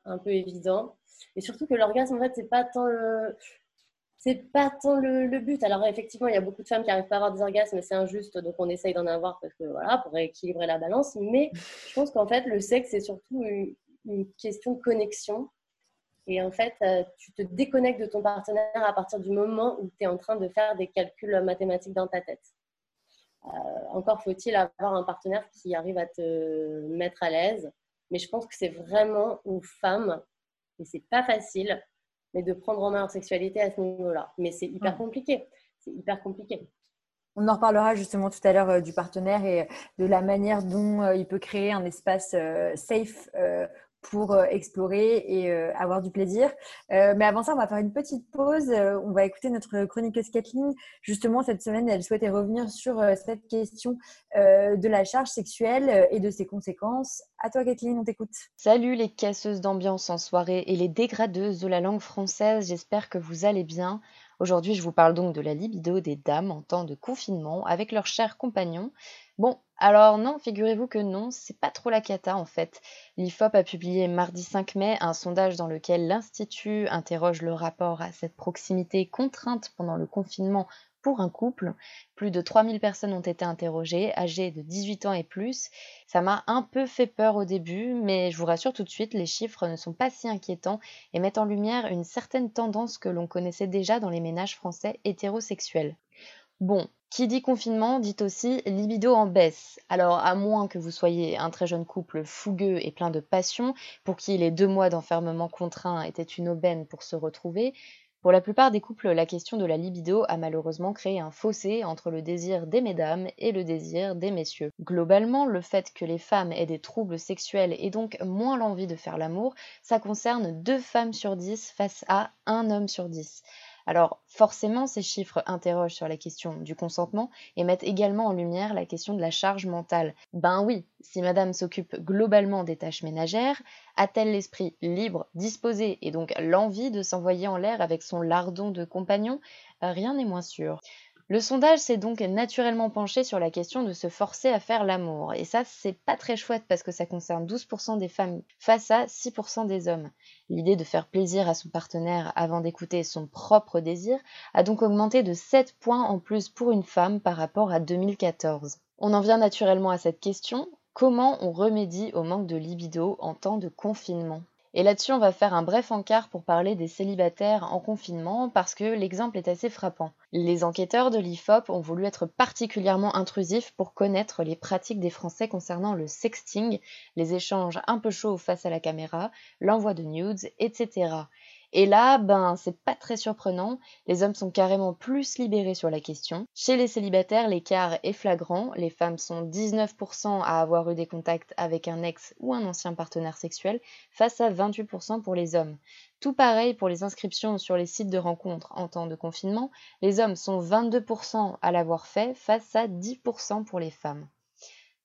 un peu évident. Et surtout que l'orgasme, en fait, c'est pas tant le c'est pas tant le, but. Alors effectivement, il y a beaucoup de femmes qui n'arrivent pas à avoir des orgasmes, c'est injuste, donc on essaye d'en avoir parce que voilà, pour équilibrer la balance. Mais je pense qu'en fait, le sexe, c'est surtout une, question de connexion. Et en fait, euh, tu te déconnectes de ton partenaire à partir du moment où tu es en train de faire des calculs mathématiques dans ta tête. Euh, encore faut-il avoir un partenaire qui arrive à te mettre à l'aise. Mais je pense que c'est vraiment aux femmes, et c'est pas facile, mais de prendre en main leur sexualité à ce niveau-là. Mais c'est hyper compliqué. C'est hyper compliqué. On en reparlera justement tout à l'heure euh, du partenaire et de la manière dont euh, il peut créer un espace euh, safe pour euh, explorer et euh, avoir du plaisir. Euh, mais avant ça, on va faire une petite pause. on va écouter notre chroniqueuse Kathleen. Justement, cette semaine, elle souhaitait revenir sur cette question de la charge sexuelle et de ses conséquences. À toi, Kathleen, on t'écoute. Salut les casseuses d'ambiance en soirée et les dégradeuses de la langue française. J'espère que vous allez bien. Aujourd'hui, je vous parle donc de la libido des dames en temps de confinement avec leurs chers compagnons. Bon, alors non, figurez-vous que non, c'est pas trop la cata en fait. L'IFOP a publié mardi 5 mai un sondage dans lequel l'Institut interroge le rapport à cette proximité contrainte pendant le confinement pour un couple. Plus de 3000 personnes ont été interrogées, âgées de 18 ans et plus. Ça m'a un peu fait peur au début, mais je vous rassure tout de suite, les chiffres ne sont pas si inquiétants et mettent en lumière une certaine tendance que l'on connaissait déjà dans les ménages français hétérosexuels. Bon, qui dit confinement dit aussi libido en baisse. Alors, à moins que vous soyez un très jeune couple fougueux et plein de passion, pour qui les deux mois d'enfermement contraint étaient une aubaine pour se retrouver, pour la plupart des couples, la question de la libido a malheureusement créé un fossé entre le désir des mesdames et le désir des messieurs. Globalement, le fait que les femmes aient des troubles sexuels et donc moins l'envie de faire l'amour, ça concerne deux femmes sur dix face à un homme sur dix. Alors forcément, ces chiffres interrogent sur la question du consentement et mettent également en lumière la question de la charge mentale. Ben oui, si madame s'occupe globalement des tâches ménagères, a-t-elle l'esprit libre, disposé et donc l'envie de s'envoyer en l'air avec son lardon de compagnon Rien n'est moins sûr. Le sondage s'est donc naturellement penché sur la question de se forcer à faire l'amour. Et ça, c'est pas très chouette parce que ça concerne 12% des femmes face à 6% des hommes. L'idée de faire plaisir à son partenaire avant d'écouter son propre désir a donc augmenté de 7 points en plus pour une femme par rapport à 2014. On en vient naturellement à cette question, comment on remédie au manque de libido en temps de confinement? Et là-dessus, on va faire un bref encart pour parler des célibataires en confinement parce que l'exemple est assez frappant. Les enquêteurs de l'IFOP ont voulu être particulièrement intrusifs pour connaître les pratiques des Français concernant le sexting, les échanges un peu chauds face à la caméra, l'envoi de nudes, etc. Et là, ben, c'est pas très surprenant, les hommes sont carrément plus libérés sur la question. Chez les célibataires, l'écart est flagrant, les femmes sont 19% à avoir eu des contacts avec un ex ou un ancien partenaire sexuel, face à 28% pour les hommes. Tout pareil pour les inscriptions sur les sites de rencontres en temps de confinement, les hommes sont 22% à l'avoir fait, face à 10% pour les femmes.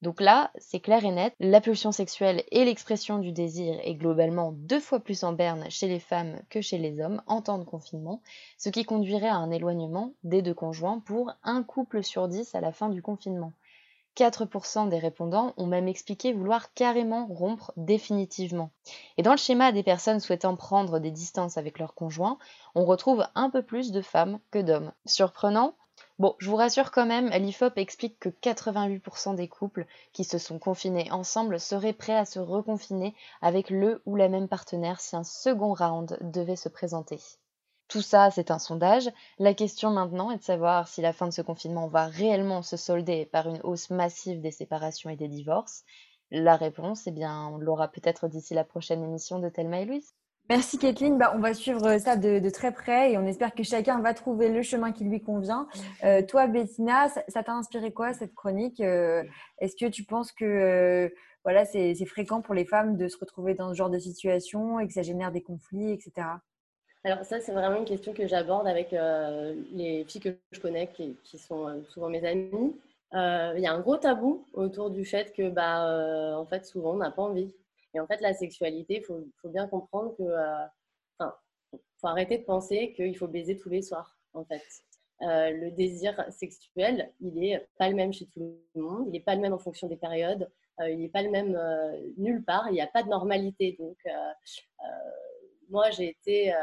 Donc là, c'est clair et net, la pulsion sexuelle et l'expression du désir est globalement deux fois plus en berne chez les femmes que chez les hommes en temps de confinement, ce qui conduirait à un éloignement des deux conjoints pour un couple sur dix à la fin du confinement. 4% des répondants ont même expliqué vouloir carrément rompre définitivement. Et dans le schéma des personnes souhaitant prendre des distances avec leur conjoint, on retrouve un peu plus de femmes que d'hommes. Surprenant Bon, je vous rassure quand même, l'IFOP explique que 88% des couples qui se sont confinés ensemble seraient prêts à se reconfiner avec le ou la même partenaire si un second round devait se présenter. Tout ça, c'est un sondage. La question maintenant est de savoir si la fin de ce confinement va réellement se solder par une hausse massive des séparations et des divorces. La réponse, eh bien, on l'aura peut-être d'ici la prochaine émission de Thelma et Louise. Merci Kathleen. Bah, on va suivre ça de, très près et on espère que chacun va trouver le chemin qui lui convient. Euh, toi, Bettina, ça t'a inspiré quoi cette chronique euh, Est-ce que tu penses que euh, voilà, c'est fréquent pour les femmes de se retrouver dans ce genre de situation et que ça génère des conflits, etc. Alors ça, c'est vraiment une question que j'aborde avec les filles que je connais, qui, qui sont souvent mes amies. Il y a un gros tabou autour du fait que, bah, en fait, souvent, on n'a pas envie et en fait, la sexualité, il faut, bien comprendre que. Euh, enfin, faut arrêter de penser qu'il faut baiser tous les soirs, en fait. Euh, le désir sexuel, il n'est pas le même chez tout le monde, il n'est pas le même en fonction des périodes, euh, il n'est pas le même nulle part, il n'y a pas de normalité. Donc, moi, j'ai été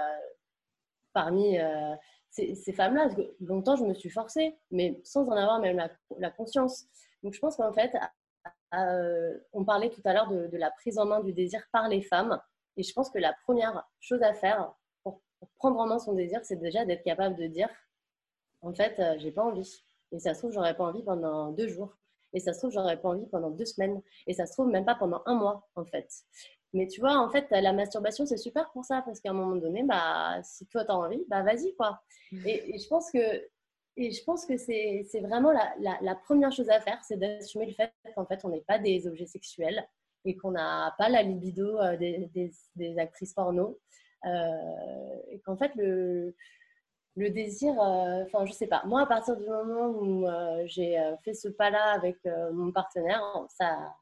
parmi ces, femmes-là. Longtemps, je me suis forcée, mais sans en avoir même la, conscience. Donc, je pense qu'en fait, on parlait tout à l'heure de, la prise en main du désir par les femmes. Et je pense que la première chose à faire pour, prendre en main son désir, c'est déjà d'être capable de dire en fait, euh, j'ai pas envie. Et ça se trouve, j'aurais pas envie pendant deux jours. Et ça se trouve, j'aurais pas envie pendant deux semaines. Et ça se trouve, même pas pendant un mois, en fait. Mais tu vois, en fait, la masturbation, c'est super pour ça, parce qu'à un moment donné, bah, si toi, tu as envie, bah, vas-y, quoi. Et, je pense que, et je pense que c'est, vraiment la, première chose à faire, c'est d'assumer le fait qu'en fait, on n'est pas des objets sexuels et qu'on n'a pas la libido euh, des, actrices porno. Euh, et qu'en fait, le, désir, euh, enfin, je sais pas. Moi, à partir du moment où euh, j'ai euh, fait ce pas-là avec mon partenaire, ça,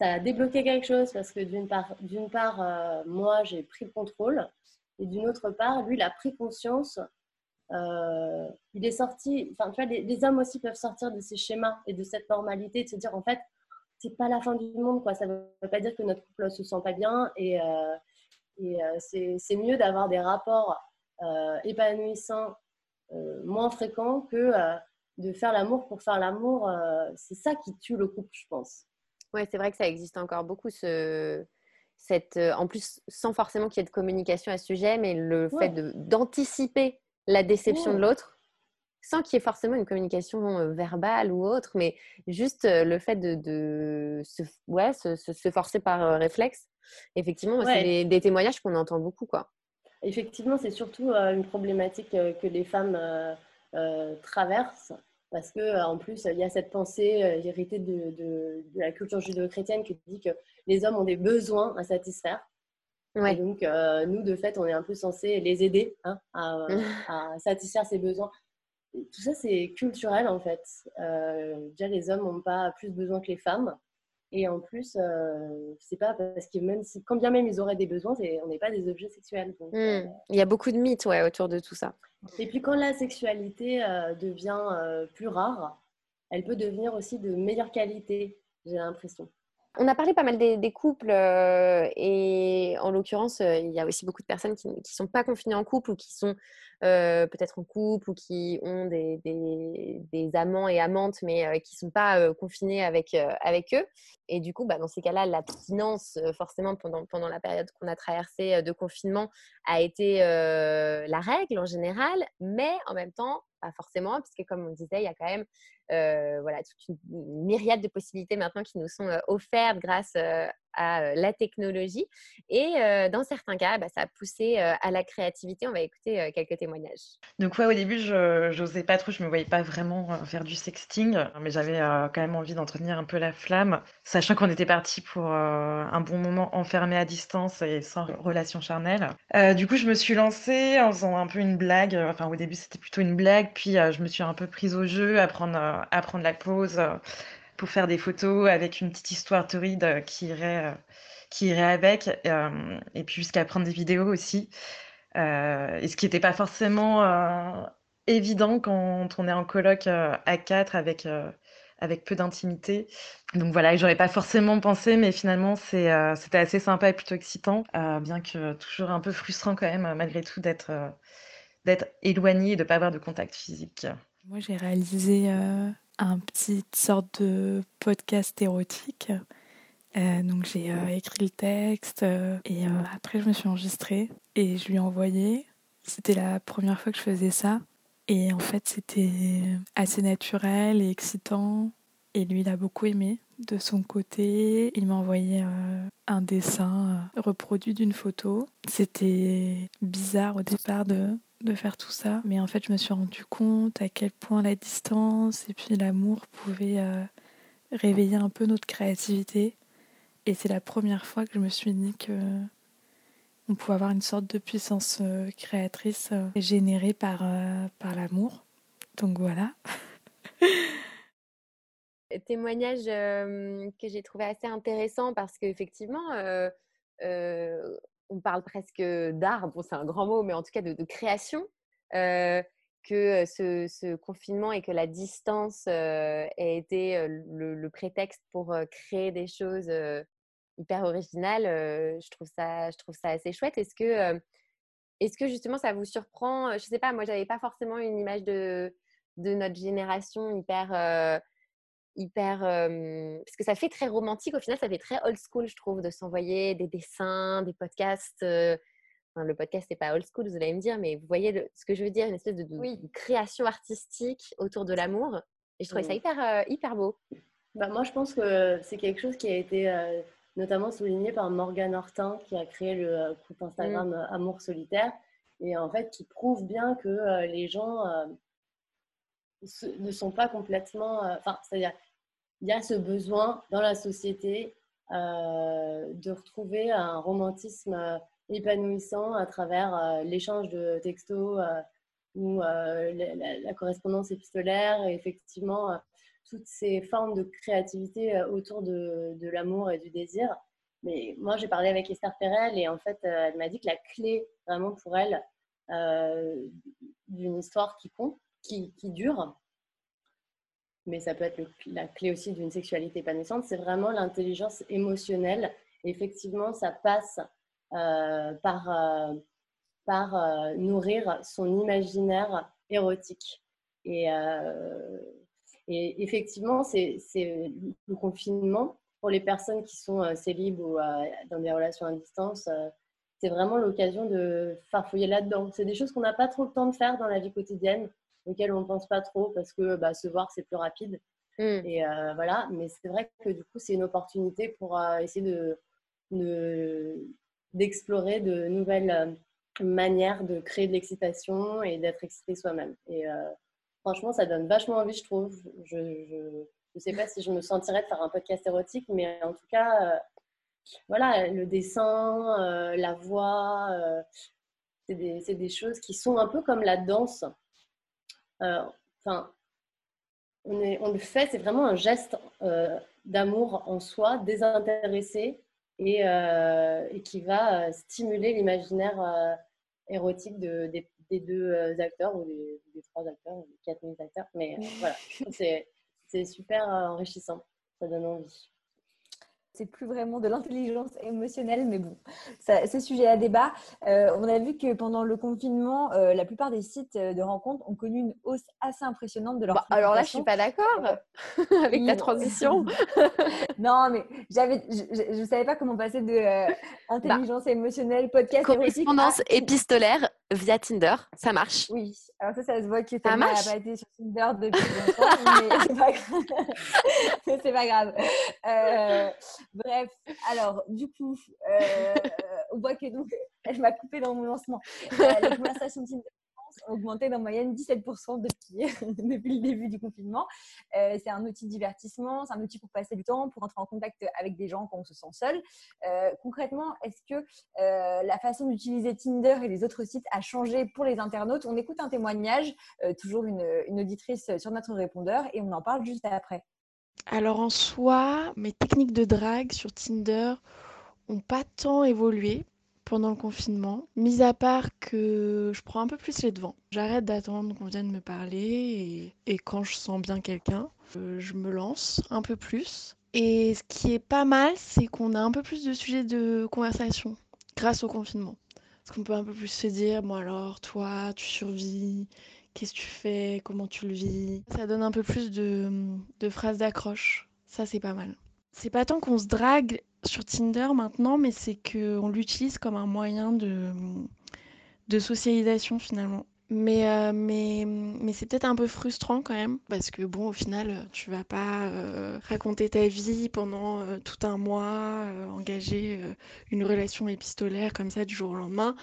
a débloqué quelque chose parce que d'une part, part moi, j'ai pris le contrôle et d'une autre part, lui, il a pris conscience. Il est sorti, enfin, tu vois, les, hommes aussi peuvent sortir de ces schémas et de cette normalité, de se dire, en fait, c'est pas la fin du monde, quoi. Ça veut pas dire que notre couple se sent pas bien et, et c'est mieux d'avoir des rapports euh, épanouissant, euh, moins fréquent que euh, de faire l'amour pour faire l'amour. c'est ça qui tue le couple, je pense. Oui, c'est vrai que ça existe encore beaucoup, ce, cette, en plus, sans forcément qu'il y ait de communication à ce sujet, mais le fait d'anticiper la déception de l'autre, sans qu'il y ait forcément une communication verbale ou autre, mais juste le fait de, de se, ouais, se, se, forcer par réflexe. Effectivement, c'est des témoignages qu'on entend beaucoup. Quoi. Effectivement, c'est surtout euh, une problématique euh, que les femmes euh, traversent parce que en plus il y a cette pensée héritée de, la culture judéo-chrétienne qui dit que les hommes ont des besoins à satisfaire. Et donc nous de fait on est un peu censé les aider hein, à, satisfaire ces besoins. tout ça c'est culturel en fait. déjà les hommes n'ont pas plus besoin que les femmes. Et en plus, euh, c'est pas parce que même si, quand bien même ils auraient des besoins, on n'est pas des objets sexuels. Donc, mmh. euh, Il y a beaucoup de mythes ouais, autour de tout ça. Et puis quand la sexualité euh, devient plus rare, elle peut devenir aussi de meilleure qualité, j'ai l'impression. On a parlé pas mal des, couples euh, et en l'occurrence, euh, il y a aussi beaucoup de personnes qui ne sont pas confinées en couple ou qui sont euh, peut-être en couple ou qui ont des, amants et amantes mais qui ne sont pas confinés avec, avec eux. Et du coup, bah, dans ces cas-là, l'abstinence, forcément, pendant, pendant la période qu'on a traversée de confinement, a été la règle en général, mais en même temps, pas forcément, puisque comme on disait, il y a quand même voilà, toute une myriade de possibilités maintenant qui nous sont euh, offertes grâce euh, à la technologie. Et dans certains cas, bah, ça a poussé à la créativité. On va écouter quelques témoignages. Donc ouais, au début, je n'osais pas trop, je me voyais pas vraiment faire du sexting, mais j'avais quand même envie d'entretenir un peu la flamme, sachant qu'on était parti pour un bon moment enfermé à distance et sans relation charnelle. du coup, je me suis lancée en faisant un peu une blague. Enfin, au début, c'était plutôt une blague, puis je me suis un peu prise au jeu, à prendre à prendre la pause euh, pour faire des photos avec une petite histoire torride euh, qui irait, euh, qui irait avec, et puis jusqu'à prendre des vidéos aussi. et ce qui n'était pas forcément évident quand on est en colloque à quatre avec avec peu d'intimité. Donc voilà, j'aurais pas forcément pensé, mais finalement c'était assez sympa et plutôt excitant, bien que toujours un peu frustrant quand même malgré tout d'être, d'être éloigné et de pas avoir de contact physique. Moi j'ai réalisé un petit sorte de podcast érotique. Euh, donc j'ai euh, écrit le texte euh, et après je me suis enregistrée et je lui ai envoyé. C'était la première fois que je faisais ça et en fait c'était assez naturel et excitant et lui il a beaucoup aimé de son côté. Il m'a envoyé un dessin reproduit d'une photo. C'était bizarre au départ de de faire tout ça. Mais en fait, je me suis rendu compte à quel point la distance et puis l'amour pouvaient euh, réveiller un peu notre créativité. Et c'est la première fois que je me suis dit que on pouvait avoir une sorte de puissance euh, créatrice euh, générée par, par l'amour. Donc voilà. Témoignage que j'ai trouvé assez intéressant parce qu'effectivement, on parle presque d'art, bon, c'est un grand mot, mais en tout cas de, création, que ce, confinement et que la distance ait été le, prétexte pour créer des choses hyper originales, je, trouve ça, je trouve ça assez chouette. Est-ce que est-ce que justement ça vous surprend? Je sais pas, moi j'avais pas forcément une image de notre génération hyper hyper. parce que ça fait très romantique, au final, ça fait très old school, je trouve, de s'envoyer des dessins, des podcasts. Enfin, le podcast, n'est pas old school, vous allez me dire, mais vous voyez ce que je veux dire, une espèce de, création artistique autour de l'amour. Et je trouvais ça mmh. hyper, hyper beau. Bah, moi, je pense que c'est quelque chose qui a été notamment souligné par Morgane Hortin, qui a créé le groupe Instagram mmh. Amour Solitaire, et en fait, qui prouve bien que les gens ne sont pas complètement. Enfin, c'est-à-dire, il y a ce besoin dans la société euh, de retrouver un romantisme euh, épanouissant à travers euh, l'échange de textos ou la, correspondance épistolaire et effectivement toutes ces formes de créativité autour de, l'amour et du désir. Mais moi, j'ai parlé avec Esther Perel et en fait, elle m'a dit que la clé vraiment pour elle d'une histoire qui compte, qui, qui dure, mais ça peut être la clé aussi d'une sexualité épanouissante, c'est vraiment l'intelligence émotionnelle. effectivement, ça passe euh, par, euh, par euh, nourrir son imaginaire érotique. Et, et effectivement, c'est le confinement pour les personnes qui sont célibes ou dans des relations à distance. c'est vraiment l'occasion de farfouiller là-dedans. C'est des choses qu'on n'a pas trop le temps de faire dans la vie quotidienne auxquels on ne pense pas trop parce que bah, se voir, c'est plus rapide. Mm. Et euh, voilà, mais c'est vrai que du coup, c'est une opportunité pour euh, essayer de, d'explorer de, nouvelles euh, manières de créer de l'excitation et d'être excité soi-même. Et franchement, ça donne vachement envie, je trouve. Je ne sais pas si je me sentirais de faire un podcast érotique, mais en tout cas, voilà, le dessin, la voix, c'est des, des, choses qui sont un peu comme la danse. Euh, enfin, on, on, le fait, c'est vraiment un geste euh, d'amour en soi, désintéressé, et, euh, et qui va stimuler l'imaginaire érotique de, des, deux acteurs, ou des, des, trois acteurs, ou des quatre acteurs. Mais voilà, c'est super enrichissant, ça donne envie c'est plus vraiment de l'intelligence émotionnelle, mais bon, c'est sujet à débat. Euh, on a vu que pendant le confinement, euh, la plupart des sites euh, de rencontres ont connu une hausse assez impressionnante de leur. Bah, alors là, je suis pas d'accord avec la transition. non, mais j'avais, je, ne savais pas comment passer de intelligence bah, émotionnelle, podcast, correspondance épistolaire via Tinder, ça marche. Oui, alors ça, ça se voit que tu n'as pas été sur Tinder depuis longtemps, mais c'est pas grave. c'est pas grave. Bref, alors du coup, euh, on voit que donc elle m'a coupé dans mon lancement. Euh, les conversations Tinder ont augmenté d'en moyenne 17% depuis, le début du confinement. Euh, c'est un outil de divertissement, c'est un outil pour passer du temps, pour entrer en contact avec des gens quand on se sent seul. concrètement, est-ce que la façon d'utiliser Tinder et les autres sites a changé pour les internautes? On écoute un témoignage, toujours une auditrice sur notre répondeur, et on en parle juste après. Alors en soi, mes techniques de drague sur Tinder ont pas tant évolué pendant le confinement, mis à part que je prends un peu plus les devants. J'arrête d'attendre qu'on vienne me parler et, quand je sens bien quelqu'un, euh, je me lance un peu plus. Et ce qui est pas mal, c'est qu'on a un peu plus de sujets de conversation grâce au confinement. Parce qu'on peut un peu plus se dire, bon alors, toi, tu survis, qu'est-ce que tu fais, comment tu le vis? Ça donne un peu plus de, phrases d'accroche. Ça, c'est pas mal. C'est pas tant qu'on se drague sur Tinder maintenant, mais c'est qu'on l'utilise comme un moyen de, socialisation finalement. Mais, euh, mais, c'est peut-être un peu frustrant quand même, parce que bon, au final, tu vas pas euh, raconter ta vie pendant euh, tout un mois, engager une relation épistolaire comme ça du jour au lendemain.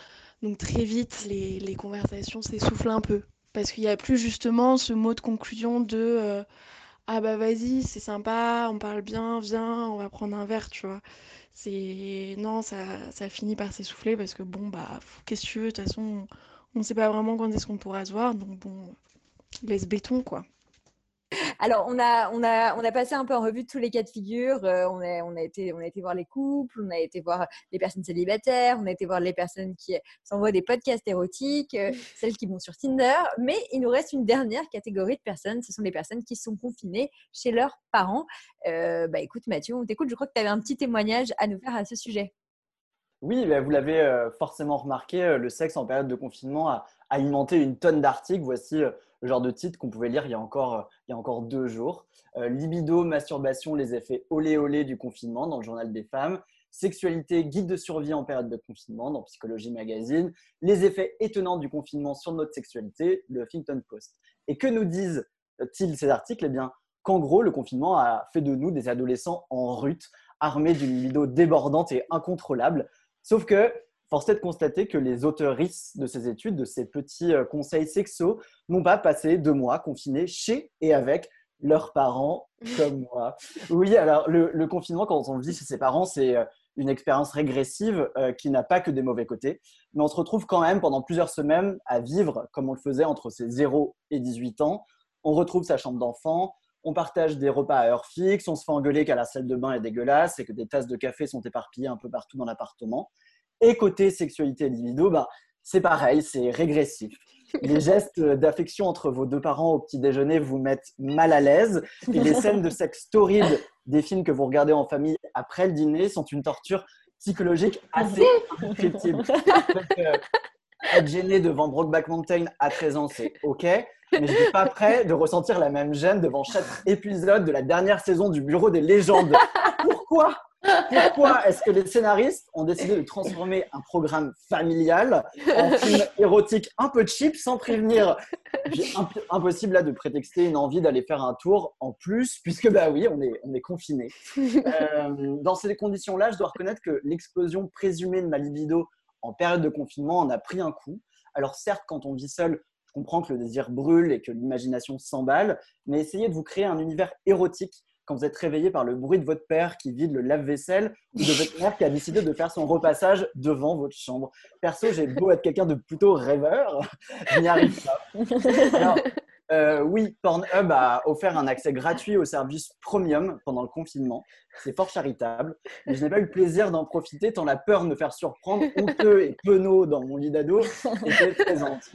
Donc très vite, les conversations s'essoufflent un peu. Parce qu'il n'y a plus justement ce mot de conclusion de euh, Ah bah vas-y, c'est sympa, on parle bien, viens, on va prendre un verre, tu vois. C'est. Non, ça, ça finit par s'essouffler parce que bon, bah, qu'est-ce que tu veux, de toute façon, on ne sait pas vraiment quand est-ce qu'on pourra se voir, donc bon, laisse béton, quoi. Alors, on a, on, a, on a passé un peu en revue tous les cas de figure. Euh, on, a, on, a été, on a été voir les couples, on a été voir les personnes célibataires, on a été voir les personnes qui s'envoient des podcasts érotiques, euh, celles qui vont sur Tinder. Mais il nous reste une dernière catégorie de personnes. Ce sont les personnes qui sont confinées chez leurs parents. Euh, bah, écoute, Mathieu, on t'écoute. Je crois que tu avais un petit témoignage à nous faire à ce sujet. Oui, bah, vous l'avez forcément remarqué, le sexe en période de confinement a alimenté une tonne d'articles. Voici le genre de titre qu'on pouvait lire il y a encore, encore deux jours. libido, masturbation, les effets olé olé du confinement dans le journal des femmes. Sexualité, guide de survie en période de confinement dans Psychologie Magazine. Les effets étonnants du confinement sur notre sexualité, le Huffington Post. Et que nous disent-ils ces articles? Eh bien, qu'en gros, le confinement a fait de nous des adolescents en rut, armés d'une libido débordante et incontrôlable. Sauf que, force est de constater que les auteuristes de ces études, de ces petits euh, conseils sexo, n'ont pas passé deux mois confinés chez et avec leurs parents, comme moi. Oui, alors le, confinement, quand on le vit chez ses parents, c'est euh, une expérience régressive euh, qui n'a pas que des mauvais côtés. Mais on se retrouve quand même pendant plusieurs semaines à vivre comme on le faisait entre ses 0 et 18 ans. On retrouve sa chambre d'enfant, on partage des repas à heure fixe, on se fait engueuler qu'à la salle de bain est dégueulasse et que des tasses de café sont éparpillées un peu partout dans l'appartement. Et côté sexualité et libido, bah, c'est pareil, c'est régressif. Les gestes d'affection entre vos deux parents au petit déjeuner vous mettent mal à l'aise et les scènes de sexe torrides des films que vous regardez en famille après le dîner sont une torture psychologique assez indescriptible. Euh, être gêné devant Brokeback Mountain à 13 ans, c'est OK mais je suis pas prêt de ressentir la même gêne devant chaque épisode de la dernière saison du Bureau des légendes. Pourquoi? Pourquoi est-ce que les scénaristes ont décidé de transformer un programme familial en film érotique un peu cheap sans prévenir? Impossible là de prétexter une envie d'aller faire un tour en plus, puisque bah oui, on est, on est confiné. Euh, dans ces conditions-là, je dois reconnaître que l'explosion présumée de ma libido en période de confinement en a pris un coup. Alors certes, quand on vit seul, comprends que le désir brûle et que l'imagination s'emballe, mais essayez de vous créer un univers érotique quand vous êtes réveillé par le bruit de votre père qui vide le lave-vaisselle ou de votre mère qui a décidé de faire son repassage devant votre chambre. Perso, j'ai beau être quelqu'un de plutôt rêveur, je n'y arrive pas. Alors, euh, oui, Pornhub a offert un accès gratuit au service premium pendant le confinement. C'est fort charitable, mais je n'ai pas eu le plaisir d'en profiter tant la peur de me faire surprendre, honteux et penaud dans mon lit d'ado était présente.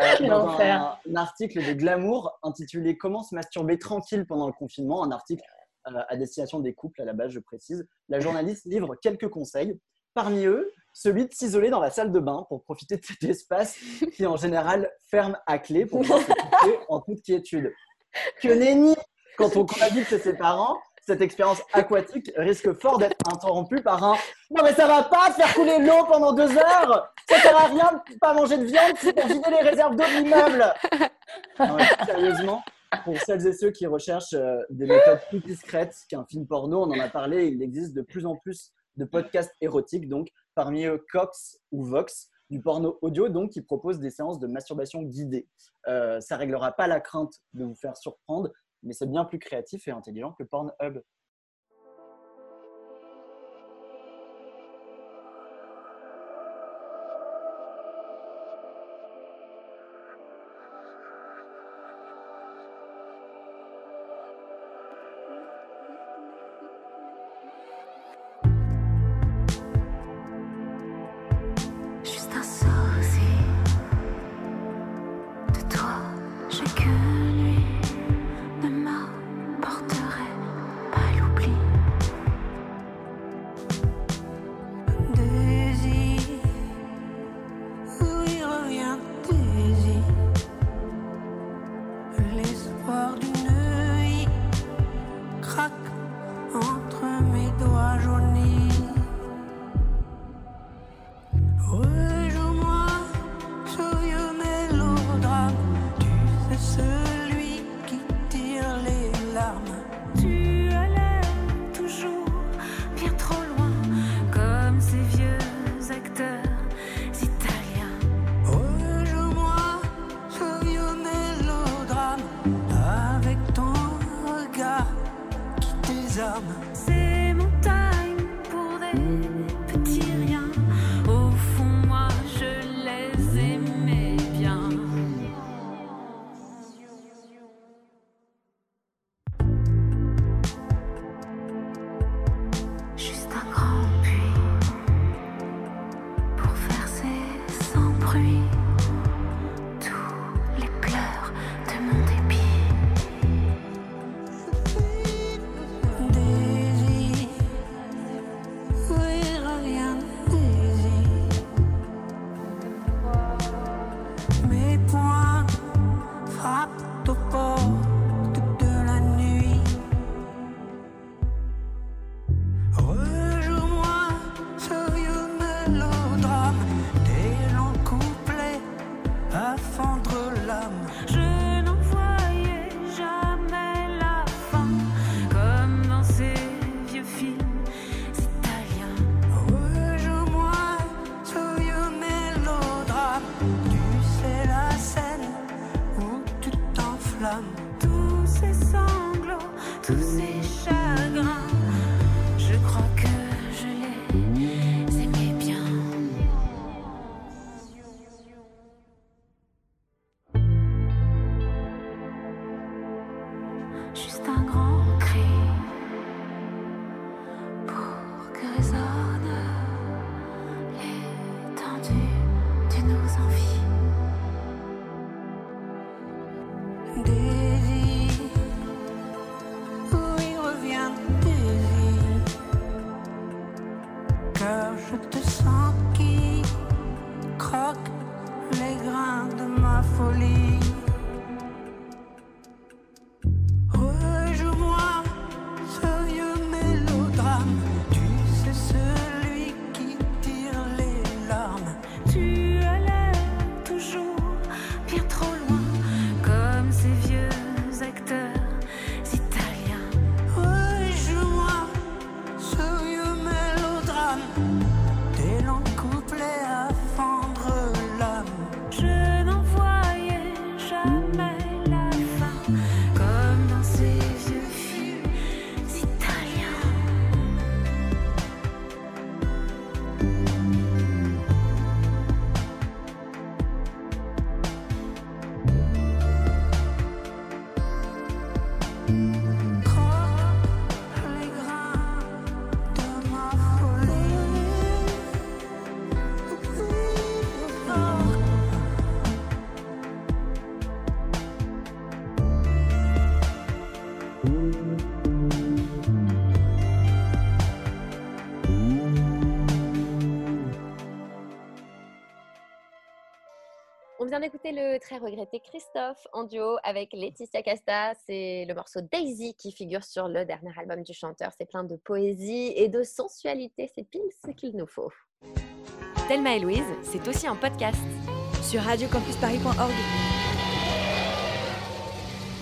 Euh, dans un, un, article de Glamour intitulé Comment se masturber tranquille pendant le confinement, un article euh, à destination des couples à la base, je précise, la journaliste livre quelques conseils. Parmi eux, celui de s'isoler dans la salle de bain pour profiter de cet espace qui en général ferme à clé pour pouvoir se en toute quiétude. Que nenni Quand on cohabite chez ses parents, cette expérience aquatique risque fort d'être interrompue par un Non mais ça va pas faire couler l'eau pendant deux heures Ça sert à rien de pas manger de viande, c'est pour vider les réserves d'eau de l'immeuble Sérieusement, pour celles et ceux qui recherchent euh, des méthodes plus discrètes qu'un film porno, on en a parlé, il existe de plus en plus de podcasts érotiques, donc parmi eux Cox ou Vox, du porno audio, donc qui propose des séances de masturbation guidée. Euh, ça réglera pas la crainte de vous faire surprendre, mais c'est bien plus créatif et intelligent que Pornhub. Le très regretté Christophe en duo avec Laetitia Casta. C'est le morceau Daisy qui figure sur le dernier album du chanteur. C'est plein de poésie et de sensualité. C'est pile ce qu'il nous faut. Thelma et Louise, c'est aussi un podcast sur radiocampusparis.org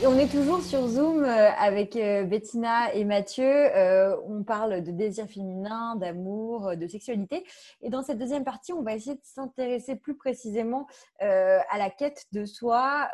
on est toujours sur Zoom euh, avec euh, Bettina et Mathieu. Euh, on parle de désir féminin, d'amour, de sexualité. Et dans cette deuxième partie, on va essayer de s'intéresser plus précisément à la quête de soi,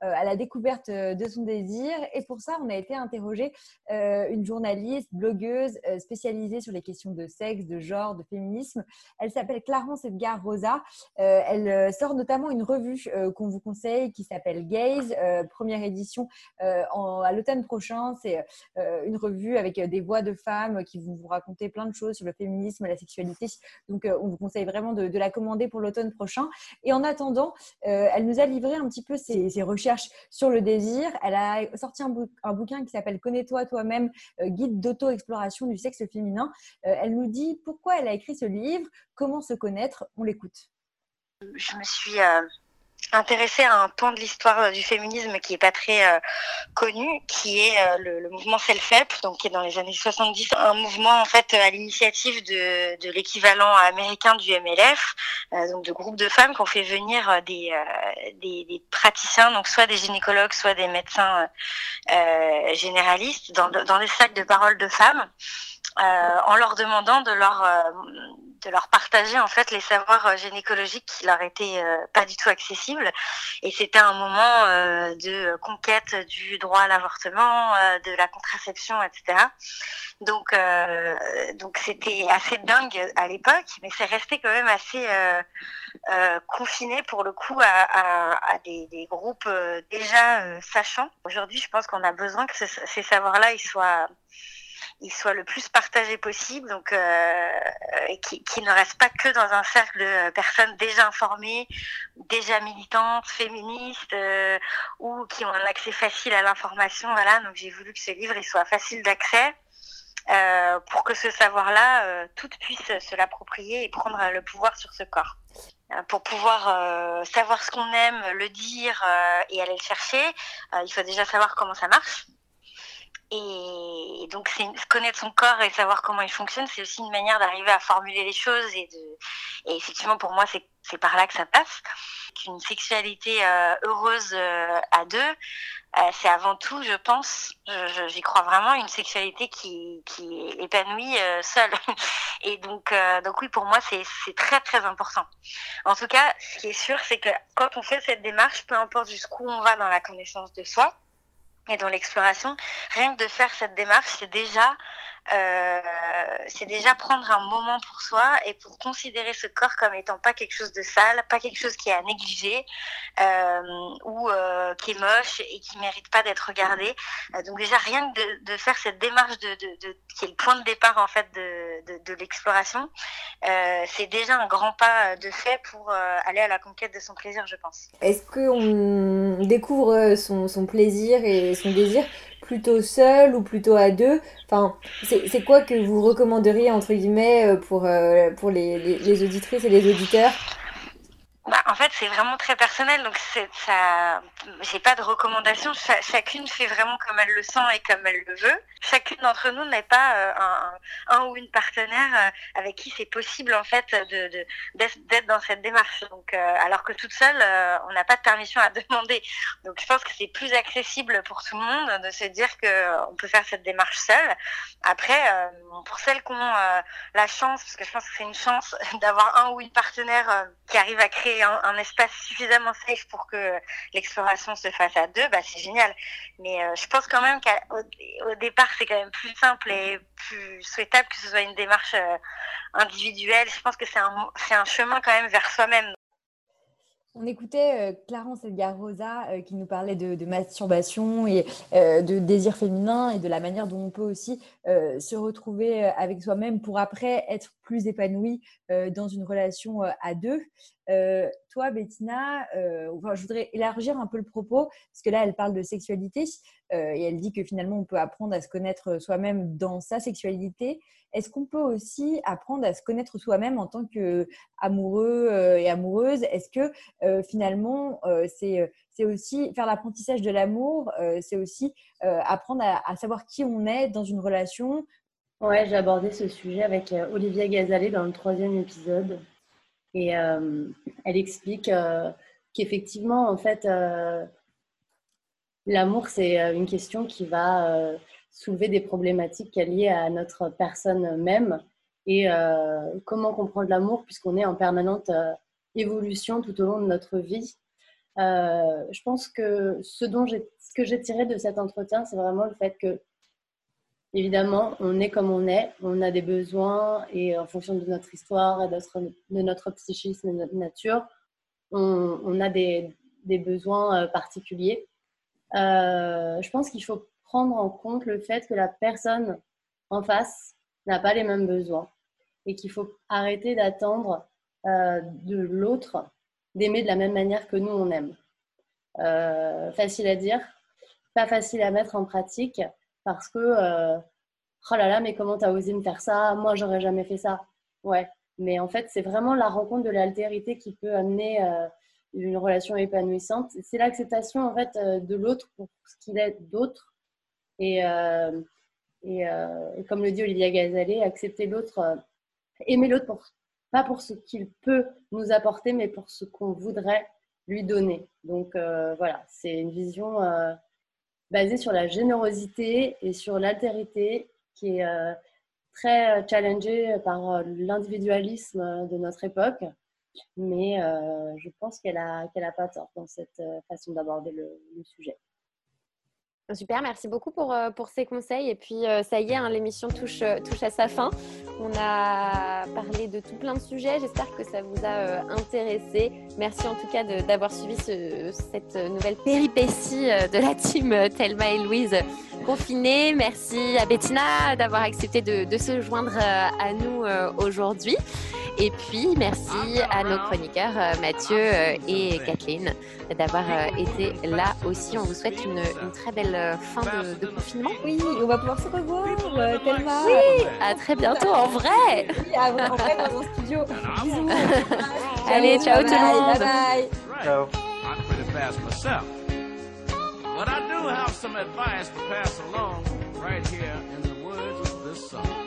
à la découverte de son désir. Et pour ça, on a été interroger une journaliste, blogueuse spécialisée sur les questions de sexe, de genre, de féminisme. Elle s'appelle Clarence Edgar Rosa. elle sort notamment une revue qu'on vous conseille qui s'appelle Gaze, première édition euh, à l'automne prochain. C'est euh, une revue avec euh, des voix de femmes qui vont vous raconter plein de choses sur le féminisme, la sexualité. Donc, on vous conseille vraiment de, la commander pour l'automne prochain. Et en attendant, elle nous a livré un petit peu ses, recherches sur le désir. Elle a sorti un, un bouquin qui s'appelle Connais-toi toi-même, guide d'auto-exploration du sexe féminin. elle nous dit pourquoi elle a écrit ce livre, comment se connaître. On l'écoute. Je me suis intéressée à un pan de l'histoire euh, du féminisme qui est pas très euh, connu, qui est euh, le, mouvement Self-Help, donc qui est dans les années 70, un mouvement en fait à l'initiative de, de l'équivalent américain du MLF, donc de groupes de femmes qui ont fait venir des, des, des, praticiens, donc soit des gynécologues, soit des médecins généralistes, dans, dans des sacs de parole de femmes. Euh, en leur demandant de leur euh, de leur partager en fait les savoirs euh, gynécologiques qui leur étaient pas du tout accessibles. Et c'était un moment de conquête du droit à l'avortement de la contraception etc donc donc c'était assez dingue à l'époque mais c'est resté quand même assez confiné pour le coup à, à, des, des, groupes déjà sachants. Aujourd'hui je pense qu'on a besoin que ces savoirs là ils soient il soit le plus partagé possible, donc euh, qui, qui, ne reste pas que dans un cercle de personnes déjà informées, déjà militantes, féministes, euh, ou qui ont un accès facile à l'information. Voilà, donc j'ai voulu que ce livre soit facile d'accès. Euh, pour que ce savoir-là, euh, toutes puissent se l'approprier et prendre le pouvoir sur ce corps. Euh, pour pouvoir euh, savoir ce qu'on aime, le dire et aller le chercher, il faut déjà savoir comment ça marche. Et donc, connaître son corps et savoir comment il fonctionne, c'est aussi une manière d'arriver à formuler les choses. Et, de, et effectivement, pour moi, c'est par là que ça passe. Une sexualité euh, heureuse euh, à deux, euh, c'est avant tout, je pense, j'y crois vraiment, une sexualité qui, qui est épanouie seule. Et donc, donc oui, pour moi, c'est très très important. En tout cas, ce qui est sûr, c'est que quand on fait cette démarche, peu importe jusqu'où on va dans la connaissance de soi, et dans l'exploration, rien que de faire cette démarche, c'est déjà euh, c'est déjà prendre un moment pour soi et pour considérer ce corps comme étant pas quelque chose de sale, pas quelque chose qui est à négliger euh, ou euh, qui est moche et qui mérite pas d'être regardé. Donc déjà rien que de, faire cette démarche de, qui est le point de départ en fait de, l'exploration, c'est déjà un grand pas de fait pour aller à la conquête de son plaisir, je pense. Est-ce qu'on découvre son plaisir et son désir plutôt seul ou plutôt à deux Enfin, c'est quoi que vous recommanderiez, entre guillemets, euh, pour, euh, les, auditrices et les auditeurs? Bah, en fait, c'est vraiment très personnel, donc ça. J'ai pas de recommandation. Ch chacune fait vraiment comme elle le sent et comme elle le veut. Chacune d'entre nous n'est pas euh, un, un, ou une partenaire euh, avec qui c'est possible en fait de d'être dans cette démarche. Donc, euh, alors que toute seule, on n'a pas de permission à demander. Donc, je pense que c'est plus accessible pour tout le monde de se dire que on peut faire cette démarche seule. Après, pour celles qui ont la chance, parce que je pense que c'est une chance d'avoir un ou une partenaire qui arrive à créer un, espace suffisamment safe pour que l'exploration se fasse à deux, bah, c'est génial. Mais euh, je pense quand même qu'au au départ, c'est quand même plus simple et plus souhaitable que ce soit une démarche euh, individuelle. Je pense que c'est un, un chemin quand même vers soi-même. On écoutait euh, Clarence Edgar Rosa qui nous parlait de, masturbation et de désir féminin et de la manière dont on peut aussi euh, se retrouver avec soi-même pour après être plus épanoui euh, dans une relation à deux. toi, Bettina, je voudrais élargir un peu le propos parce que là, elle parle de sexualité et elle dit que finalement, on peut apprendre à se connaître soi-même dans sa sexualité. Est-ce qu'on peut aussi apprendre à se connaître soi-même en tant qu'amoureux et amoureuse? Est-ce que euh, finalement, euh, c'est aussi faire l'apprentissage de l'amour, euh, c'est aussi apprendre à, savoir qui on est dans une relation. Ouais, j'ai abordé ce sujet avec Olivia Gazalet dans le troisième épisode. Et elle explique qu'effectivement, en fait, l'amour, c'est une question qui va soulever des problématiques liées à notre personne même et euh, comment comprendre l'amour puisqu'on est en permanente euh, évolution tout au long de notre vie. Euh, je pense que ce, dont que j'ai tiré de cet entretien, c'est vraiment le fait que, évidemment, on est comme on est, on a des besoins et en fonction de notre histoire de notre, psychisme et de notre nature, on, a des, besoins particuliers. je pense qu'il faut prendre en compte le fait que la personne en face n'a pas les mêmes besoins et qu'il faut arrêter d'attendre euh, de l'autre d'aimer de la même manière que nous on aime. Euh, facile à dire, pas facile à mettre en pratique parce que euh, oh là là, mais comment t'as osé me faire ça? Moi, j'aurais jamais fait ça. Ouais, mais en fait, c'est vraiment la rencontre de l'altérité qui peut amener euh, une relation épanouissante. C'est l'acceptation en fait de l'autre pour ce qu'il est d'autre et, et, comme le dit Olivia Gazalet, accepter l'autre, aimer l'autre pour, pas pour ce qu'il peut nous apporter, mais pour ce qu'on voudrait lui donner. Donc euh, voilà, c'est une vision euh, basée sur la générosité et sur l'altérité qui est euh, très challengée par l'individualisme de notre époque. Mais je pense qu'elle a, qu'elle a pas tort dans cette façon d'aborder le, le sujet. Super, merci beaucoup pour, euh, pour ces conseils. Et puis, euh, ça y est, hein, l'émission touche, euh, touche à sa fin. On a parlé de tout plein de sujets. J'espère que ça vous a intéressé. Merci en tout cas d'avoir suivi ce, cette nouvelle péripétie de la team Thelma et Louise confinée. Merci à Bettina d'avoir accepté de, de, se joindre à nous aujourd'hui. Et puis, merci à nos chroniqueurs Mathieu et Kathleen d'avoir été là aussi. On vous souhaite une, une très belle fin de, de, confinement. Oui, on va pouvoir se revoir, Thelma. Oui, à très bientôt en vrai. Oui, en vrai dans mon studio. Bisous. Allez, ciao tout le monde. Bye bye. Ciao. But I do have some advice to pass along right here in the words of this song.